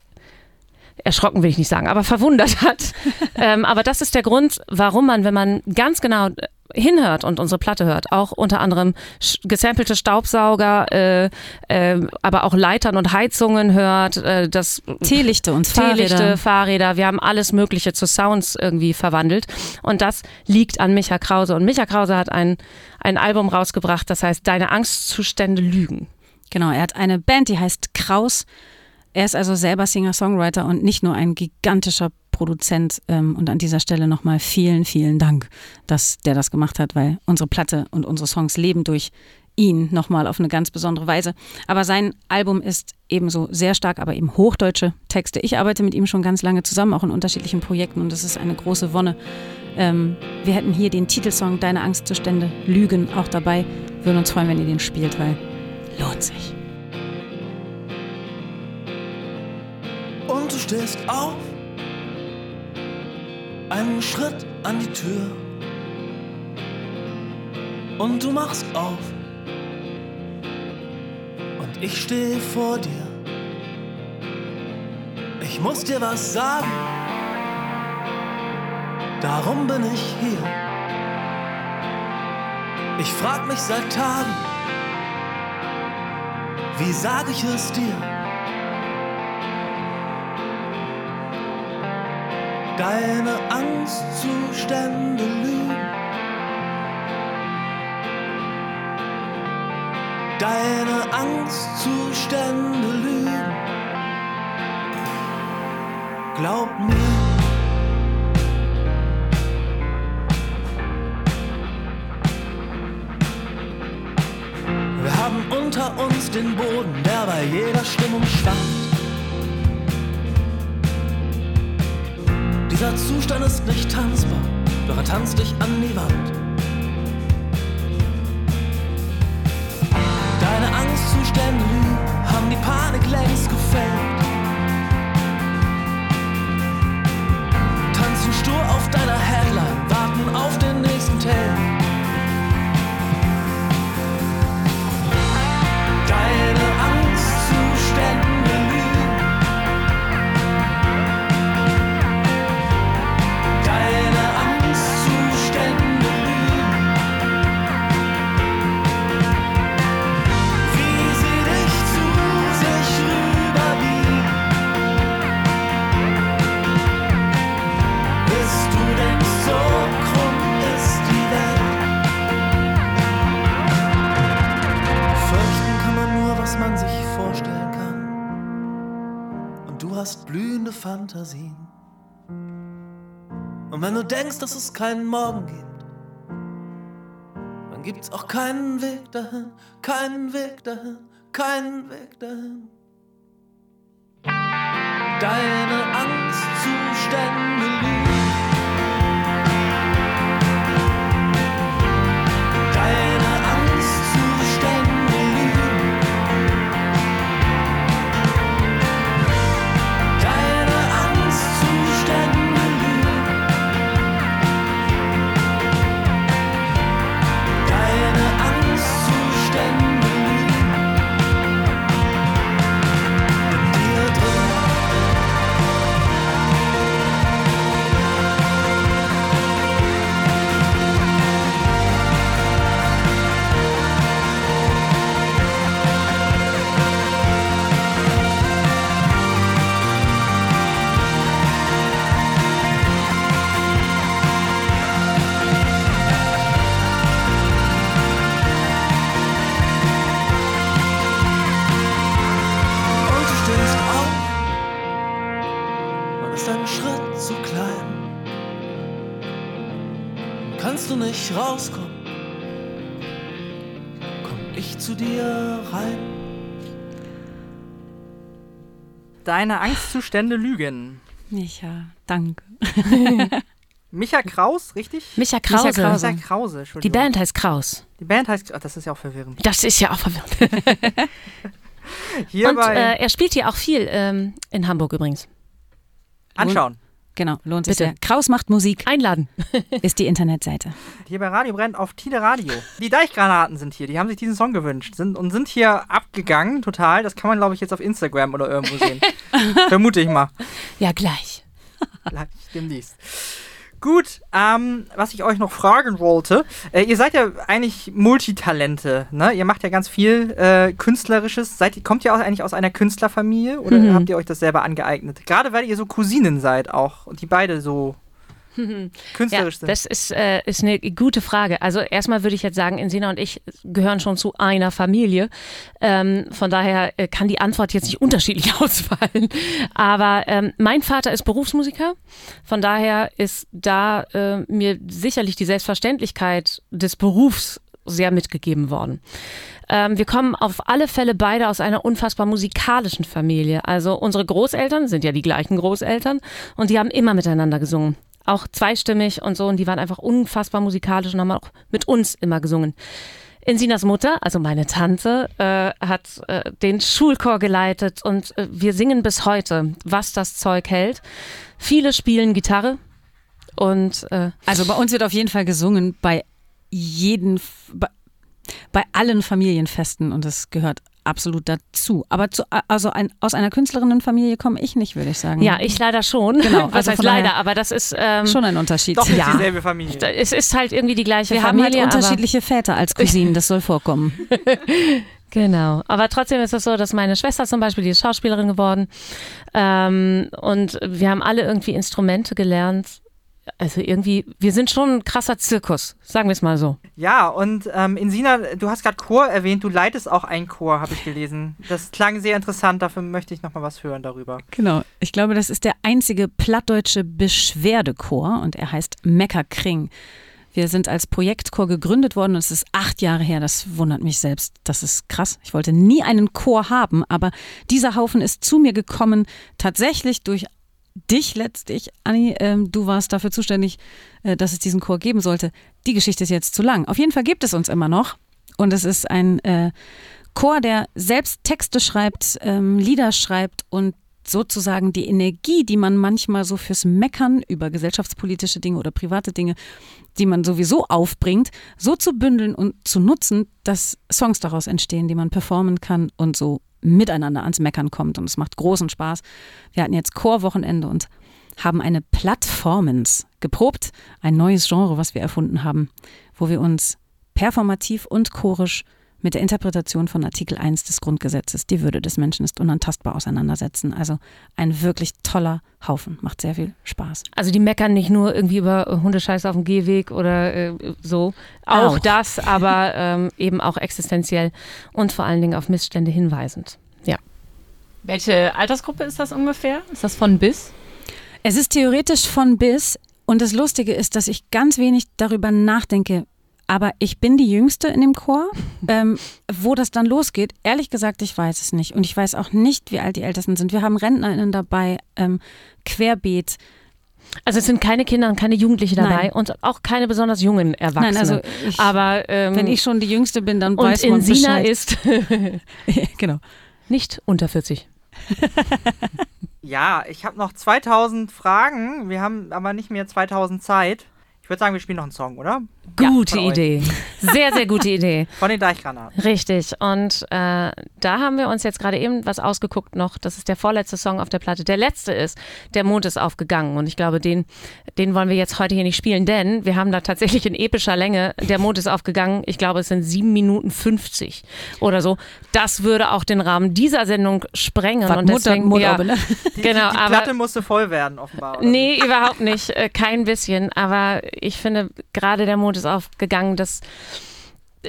erschrocken will ich nicht sagen, aber verwundert hat. ähm, aber das ist der Grund, warum man, wenn man ganz genau hinhört und unsere Platte hört, auch unter anderem gesampelte Staubsauger, äh, äh, aber auch Leitern und Heizungen hört, äh, das Teelichte und Teelichte, Fahrräder. Fahrräder, wir haben alles Mögliche zu Sounds irgendwie verwandelt und das liegt an Micha Krause und Micha Krause hat ein, ein Album rausgebracht, das heißt Deine Angstzustände lügen. Genau, er hat eine Band, die heißt Kraus. Er ist also selber Singer-Songwriter und nicht nur ein gigantischer Produzent. Ähm, und an dieser Stelle nochmal vielen, vielen Dank, dass der das gemacht hat, weil unsere Platte und unsere Songs leben durch ihn nochmal auf eine ganz besondere Weise. Aber sein Album ist ebenso sehr stark, aber eben hochdeutsche Texte. Ich arbeite mit ihm schon ganz lange zusammen, auch in unterschiedlichen Projekten und das ist eine große Wonne. Ähm, wir hätten hier den Titelsong Deine Angstzustände Lügen auch dabei. Würden uns freuen, wenn ihr den spielt, weil lohnt sich. Stehst auf, einen Schritt an die Tür. Und du machst auf. Und ich stehe vor dir. Ich muss dir was sagen. Darum bin ich hier. Ich frag mich seit Tagen, wie sag ich es dir? Deine Angstzustände lügen. Deine Angstzustände lügen. Glaub mir. Wir haben unter uns den Boden, der bei jeder Stimmung schwankt. Dieser Zustand ist nicht tanzbar, doch er tanzt dich an die Wand. Deine Angstzustände haben die Panik längst gefällt. Tanzen stur auf deiner Headline, warten auf den nächsten Take. Blühende Fantasien. Und wenn du denkst, dass es keinen Morgen gibt, dann gibt's auch keinen Weg dahin, keinen Weg dahin, keinen Weg dahin. Deine Angstzustände nicht rauskommen, komm ich zu dir rein. Deine Angstzustände lügen. Micha, danke. Micha Kraus, richtig? Micha Krause. Micha Krause. Micha Krause, Die. Band heißt Kraus. Die Band heißt, ach, das ist ja auch verwirrend. Das ist ja auch verwirrend. Hier Und äh, er spielt hier auch viel ähm, in Hamburg übrigens. anschauen. Genau, lohnt sich Bitte. sehr. Kraus macht Musik Einladen. ist die Internetseite. Hier bei Radio brennt auf Tide Radio. Die Deichgranaten sind hier, die haben sich diesen Song gewünscht sind, und sind hier abgegangen, total. Das kann man, glaube ich, jetzt auf Instagram oder irgendwo sehen. Vermute ich mal. Ja, gleich. Gleich demnächst. Gut, ähm, was ich euch noch fragen wollte, äh, ihr seid ja eigentlich Multitalente, ne? Ihr macht ja ganz viel äh, Künstlerisches. Seid, kommt ihr auch eigentlich aus einer Künstlerfamilie oder Mhm. habt ihr euch das selber angeeignet? Gerade weil ihr so Cousinen seid auch und die beide so Ja, künstlerisch sind. das ist, äh, ist eine gute Frage. Also erstmal würde ich jetzt sagen, Insina und ich gehören schon zu einer Familie. Ähm, von daher äh, kann die Antwort jetzt nicht unterschiedlich ausfallen. Aber ähm, mein Vater ist Berufsmusiker. Von daher ist da äh, mir sicherlich die Selbstverständlichkeit des Berufs sehr mitgegeben worden. Ähm, wir kommen auf alle Fälle beide aus einer unfassbar musikalischen Familie. Also unsere Großeltern sind ja die gleichen Großeltern und die haben immer miteinander gesungen. Auch zweistimmig und so und die waren einfach unfassbar musikalisch und haben auch mit uns immer gesungen. Insinas Mutter, also meine Tante, äh, hat äh, den Schulchor geleitet und äh, wir singen bis heute, was das Zeug hält. Viele spielen Gitarre und äh, Also bei uns wird auf jeden Fall gesungen bei jeden, bei, bei allen Familienfesten und das gehört absolut dazu. Aber zu, also ein, aus einer Künstlerinnenfamilie komme ich nicht, würde ich sagen. ja, ich leider schon. Genau, was also heißt leider, aber das ist ähm, Schon ein Unterschied. Doch nicht ja. dieselbe Familie. es ist halt irgendwie die gleiche Wir haben halt Familie. aber- unterschiedliche Väter als Cousinen, das soll vorkommen. Genau. Aber trotzdem ist es so, dass meine Schwester zum Beispiel, die ist Schauspielerin geworden. Ähm, und wir haben alle irgendwie Instrumente gelernt. Also irgendwie, wir sind schon ein krasser Zirkus, sagen wir es mal so. Ja, und ähm, Insina, du hast gerade Chor erwähnt, du leitest auch einen Chor, habe ich gelesen. Das klang sehr interessant, dafür möchte ich nochmal was hören darüber. Genau. Ich glaube, das ist der einzige plattdeutsche Beschwerdechor und er heißt Meckerkring. Wir sind als Projektchor gegründet worden und es ist acht Jahre her. Das wundert mich selbst. Das ist krass. Ich wollte nie einen Chor haben, aber dieser Haufen ist zu mir gekommen, tatsächlich durch dich letztlich, Anni. Ähm, du warst dafür zuständig, äh, dass es diesen Chor geben sollte. Die Geschichte ist jetzt zu lang. Auf jeden Fall gibt es uns immer noch und es ist ein äh, Chor, der selbst Texte schreibt, ähm, Lieder schreibt und sozusagen die Energie, die man manchmal so fürs Meckern über gesellschaftspolitische Dinge oder private Dinge, die man sowieso aufbringt, so zu bündeln und zu nutzen, dass Songs daraus entstehen, die man performen kann und so miteinander ans Meckern kommt. Und es macht großen Spaß. Wir hatten jetzt Chorwochenende und haben eine Plattformance geprobt, ein neues Genre, was wir erfunden haben, wo wir uns performativ und chorisch mit der Interpretation von Artikel 1 des Grundgesetzes, die Würde des Menschen ist unantastbar, auseinandersetzen. Also ein wirklich toller Haufen, macht sehr viel Spaß. Also die meckern nicht nur irgendwie über äh, Hundescheiße auf dem Gehweg oder äh, so. Auch, Auch. das, aber ähm, eben auch existenziell und vor allen Dingen auf Missstände hinweisend. Ja. Welche Altersgruppe ist das ungefähr? Ist das von bis? Es ist theoretisch von bis und das Lustige ist, dass ich ganz wenig darüber nachdenke, aber ich bin die Jüngste in dem Chor. ähm, wo das dann losgeht, ehrlich gesagt, ich weiß es nicht. Und ich weiß auch nicht, wie alt die Ältesten sind. Wir haben RentnerInnen dabei, ähm, querbeet. Also es sind keine Kinder und keine Jugendliche dabei Nein. und auch keine besonders jungen Erwachsene. Nein, also ich, aber ähm, wenn ich schon die Jüngste bin, dann und weiß man Insina Bescheid. ist genau. nicht unter 40. Ja, ich habe noch 2000 Fragen. Wir haben aber nicht mehr 2000 Zeit. Ich würde sagen, wir spielen noch einen Song, oder? Gute euch. Idee. Sehr, sehr gute Idee. Von den Deichgranaten. Richtig. Und äh, da haben wir uns jetzt gerade eben was ausgeguckt noch. Das ist der vorletzte Song auf der Platte. Der letzte ist Der Mond ist aufgegangen. Und ich glaube, den, den wollen wir jetzt heute hier nicht spielen, denn wir haben da tatsächlich in epischer Länge Der Mond ist aufgegangen. Ich glaube, es sind 7 Minuten 50 oder so. Das würde auch den Rahmen dieser Sendung sprengen. Was und Mutter, deswegen, Mutter, ja, aber, ne? Die, Genau, die, die aber- Platte musste voll werden, offenbar. oder Nee, überhaupt nicht. Äh, kein bisschen. Aber ich finde, gerade der Mond ist aufgegangen. Das,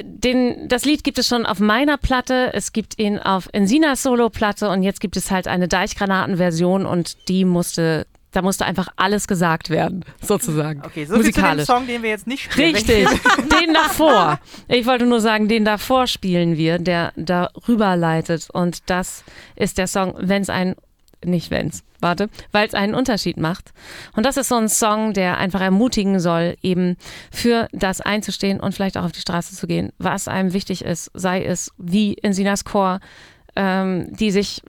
den, das Lied gibt es schon auf meiner Platte. Es gibt ihn auf Ensinas Solo-Platte. Und jetzt gibt es halt eine Deichgranaten-Version. Und die musste, da musste einfach alles gesagt werden, sozusagen. Okay, so viel zu dem Musikalisch. Song, den wir jetzt nicht spielen. Richtig, den davor. Ich wollte nur sagen, den davor spielen wir, der darüber leitet. Und das ist der Song, wenn's ein, nicht wenn's, warte, weil es einen Unterschied macht. Und das ist so ein Song, der einfach ermutigen soll, eben für das einzustehen und vielleicht auch auf die Straße zu gehen, was einem wichtig ist, sei es wie in Sinas Chor ähm, die sich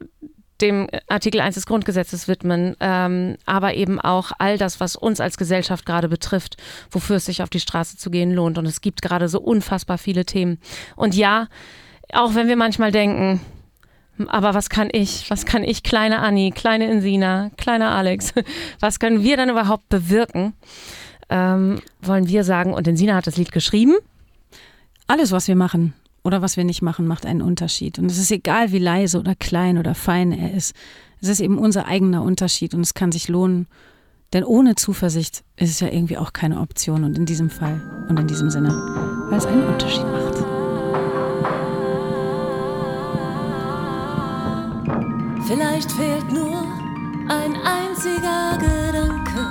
dem Artikel 1 des Grundgesetzes widmen, ähm, aber eben auch all das, was uns als Gesellschaft gerade betrifft, wofür es sich auf die Straße zu gehen lohnt. Und es gibt gerade so unfassbar viele Themen. Und ja, auch wenn wir manchmal denken, aber was kann ich, was kann ich, kleine Anni, kleine Insina, kleiner Alex, was können wir dann überhaupt bewirken? Ähm, wollen wir sagen, und Insina hat das Lied geschrieben. Alles, was wir machen oder was wir nicht machen, macht einen Unterschied. Und es ist egal, wie leise oder klein oder fein er ist. Es ist eben unser eigener Unterschied und es kann sich lohnen. Denn ohne Zuversicht ist es ja irgendwie auch keine Option. Und in diesem Fall und in diesem Sinne, weil es einen Unterschied macht. Vielleicht fehlt nur ein einziger Gedanke,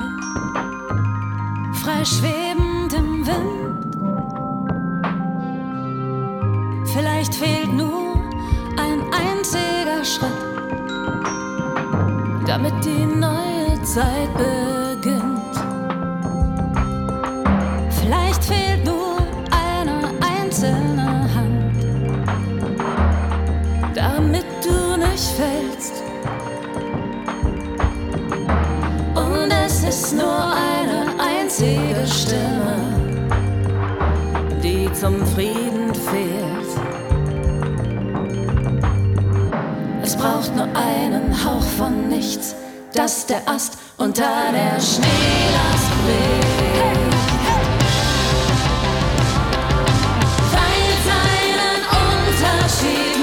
frei schwebend im Wind. Vielleicht fehlt nur ein einziger Schritt, damit die neue Zeit beginnt. Vielleicht fehlt nur ist nur eine einzige Stimme, die zum Frieden fehlt. Es braucht nur einen Hauch von nichts, dass der Ast unter der Schneelast bricht. Es einen Unterschied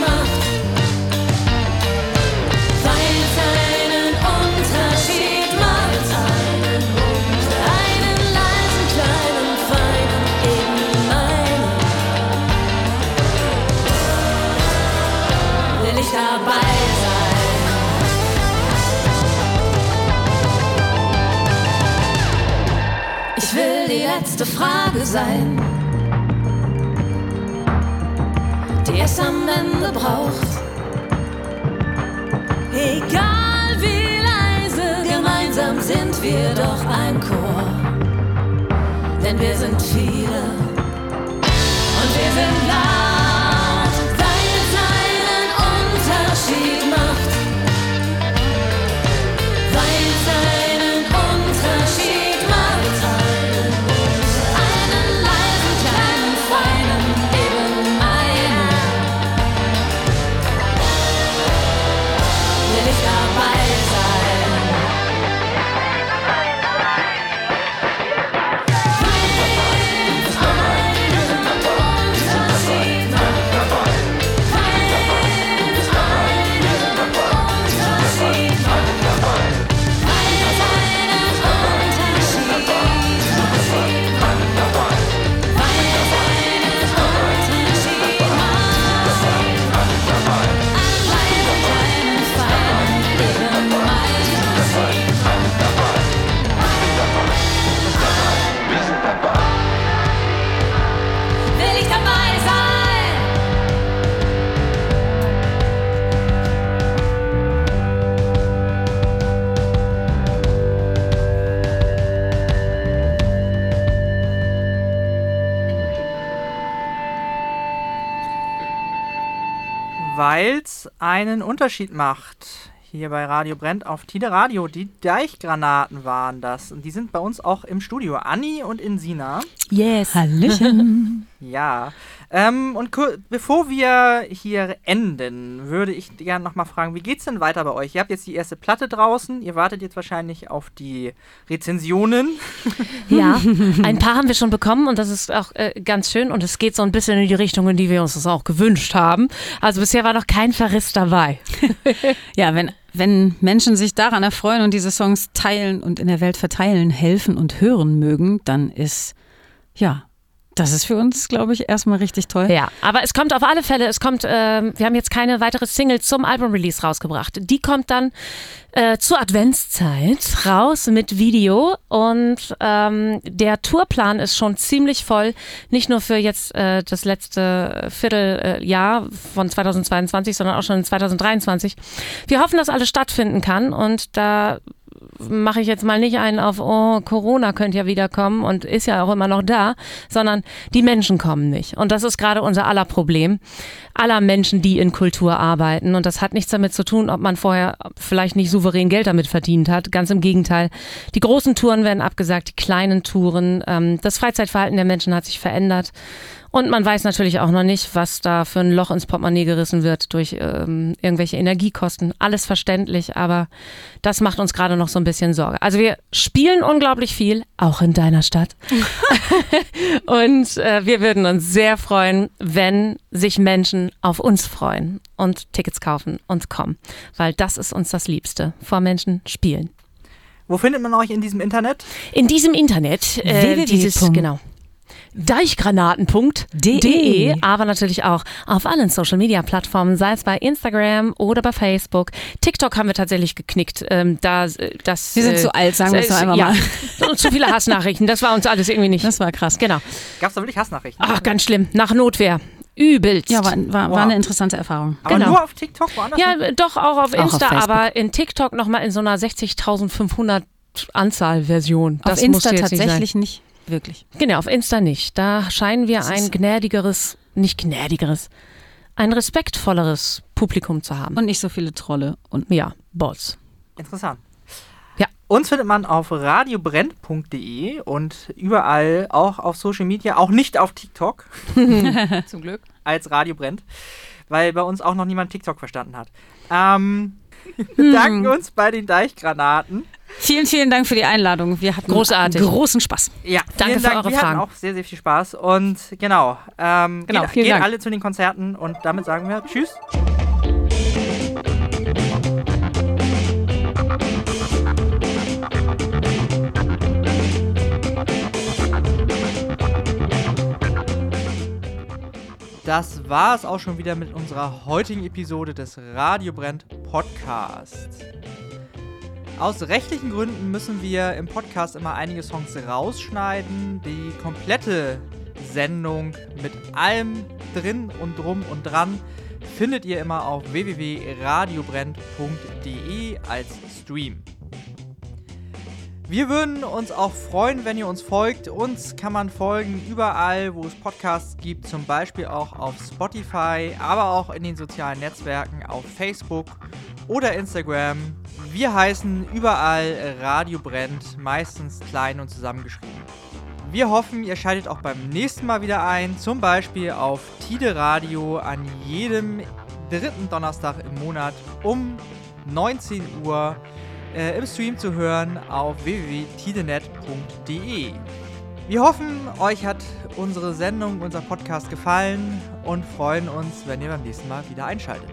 letzte Frage sein, die es am Ende braucht. Egal wie leise, gemeinsam sind wir doch ein Chor. Denn wir sind viele und wir sind laut, einen Unterschied macht. Hier bei Radio Brennt auf Tide Radio. Die Deichgranaten waren das. Und die sind bei uns auch im Studio. Anni und Insina. Yes. Hallöchen. Ja. Ähm, und bevor wir hier enden, würde ich gerne nochmal fragen, wie geht's denn weiter bei euch? Ihr habt jetzt die erste Platte draußen. Ihr wartet jetzt wahrscheinlich auf die Rezensionen. Ja, ein paar haben wir schon bekommen und das ist auch äh, ganz schön und es geht so ein bisschen in die Richtung, in die wir uns das auch gewünscht haben. Also bisher war noch kein Verriss dabei. Ja, wenn, wenn Menschen sich daran erfreuen und diese Songs teilen und in der Welt verteilen, helfen und hören mögen, dann ist, ja, das ist für uns, glaube ich, erstmal richtig toll. Ja, aber es kommt auf alle Fälle, es kommt, ähm, wir haben jetzt keine weitere Single zum Album-Release rausgebracht. Die kommt dann äh, zur Adventszeit raus mit Video und ähm, der Tourplan ist schon ziemlich voll, nicht nur für jetzt äh, das letzte Vierteljahr äh, Jahr von 2022, sondern auch schon in 2023. Wir hoffen, dass alles stattfinden kann und da mache ich jetzt mal nicht einen auf, oh, Corona könnte ja wieder kommen und ist ja auch immer noch da, sondern die Menschen kommen nicht. Und das ist gerade unser aller Problem. Aller Menschen, die in Kultur arbeiten. Und das hat nichts damit zu tun, ob man vorher vielleicht nicht souverän Geld damit verdient hat. Ganz im Gegenteil. Die großen Touren werden abgesagt, die kleinen Touren. Ähm, das Freizeitverhalten der Menschen hat sich verändert. Und man weiß natürlich auch noch nicht, was da für ein Loch ins Portemonnaie gerissen wird durch ähm, irgendwelche Energiekosten. Alles verständlich, aber das macht uns gerade noch so ein bisschen Sorge. Also wir spielen unglaublich viel, auch in deiner Stadt. und äh, wir würden uns sehr freuen, wenn sich Menschen auf uns freuen und Tickets kaufen und kommen. Weil das ist uns das Liebste. Vor Menschen spielen. Wo findet man euch in diesem Internet? In diesem Internet, äh, www. dieses, genau. Deichgranaten.de, aber natürlich auch auf allen Social Media Plattformen, sei es bei Instagram oder bei Facebook. TikTok haben wir tatsächlich geknickt. Ähm, da, äh, das, Wir sind äh, zu alt, sagen wir es doch einfach ja, mal. zu viele Hassnachrichten. Das war uns alles irgendwie nicht. Das war krass. Genau. Gab es da wirklich Hassnachrichten? Ach, ganz schlimm. Nach Notwehr. Übelst. Ja, war, war, Wow. war eine interessante Erfahrung. Aber genau. nur auf TikTok, woanders nicht? Ja, doch auch auf Auch auf Insta, Facebook. aber in TikTok nochmal in so einer 60.500 Anzahl-Version. Auf Das Insta sein. tatsächlich nicht. Wirklich. Genau, auf Insta nicht. Da scheinen wir ein gnädigeres, nicht gnädigeres, ein respektvolleres Publikum zu haben. Und nicht so viele Trolle. Und ja, Bots. Interessant. Ja. Uns findet man auf radiobrennt.de und überall, auch auf Social Media, auch nicht auf TikTok, Zum Glück. als Radio brennt, weil bei uns auch noch niemand TikTok verstanden hat. Ähm, bedanken uns bei den Deichgranaten. vielen, vielen Dank für die Einladung. Wir hatten Großartig. großen Spaß. Ja, Danke vielen für Dank. eure wir Fragen. hatten auch sehr, sehr viel Spaß. Und genau, ähm, Genau, geht, vielen geht Dank. alle zu den Konzerten und damit sagen wir Tschüss. Das war es auch schon wieder mit unserer heutigen Episode des Radio Brennt Podcasts. Aus rechtlichen Gründen müssen wir im Podcast immer einige Songs rausschneiden. Die komplette Sendung mit allem drin und drum und dran findet ihr immer auf www.radiobrennt.de als Stream. Wir würden uns auch freuen, wenn ihr uns folgt. Uns kann man folgen überall, wo es Podcasts gibt, zum Beispiel auch auf Spotify, aber auch in den sozialen Netzwerken auf Facebook oder Instagram. Wir heißen überall Radio Brennt, meistens klein und zusammengeschrieben. Wir hoffen, ihr schaltet auch beim nächsten Mal wieder ein, zum Beispiel auf Tide Radio an jedem dritten Donnerstag im Monat um 19 Uhr äh, im Stream zu hören auf www.tidenet.de. Wir hoffen, euch hat unsere Sendung, unser Podcast gefallen und freuen uns, wenn ihr beim nächsten Mal wieder einschaltet.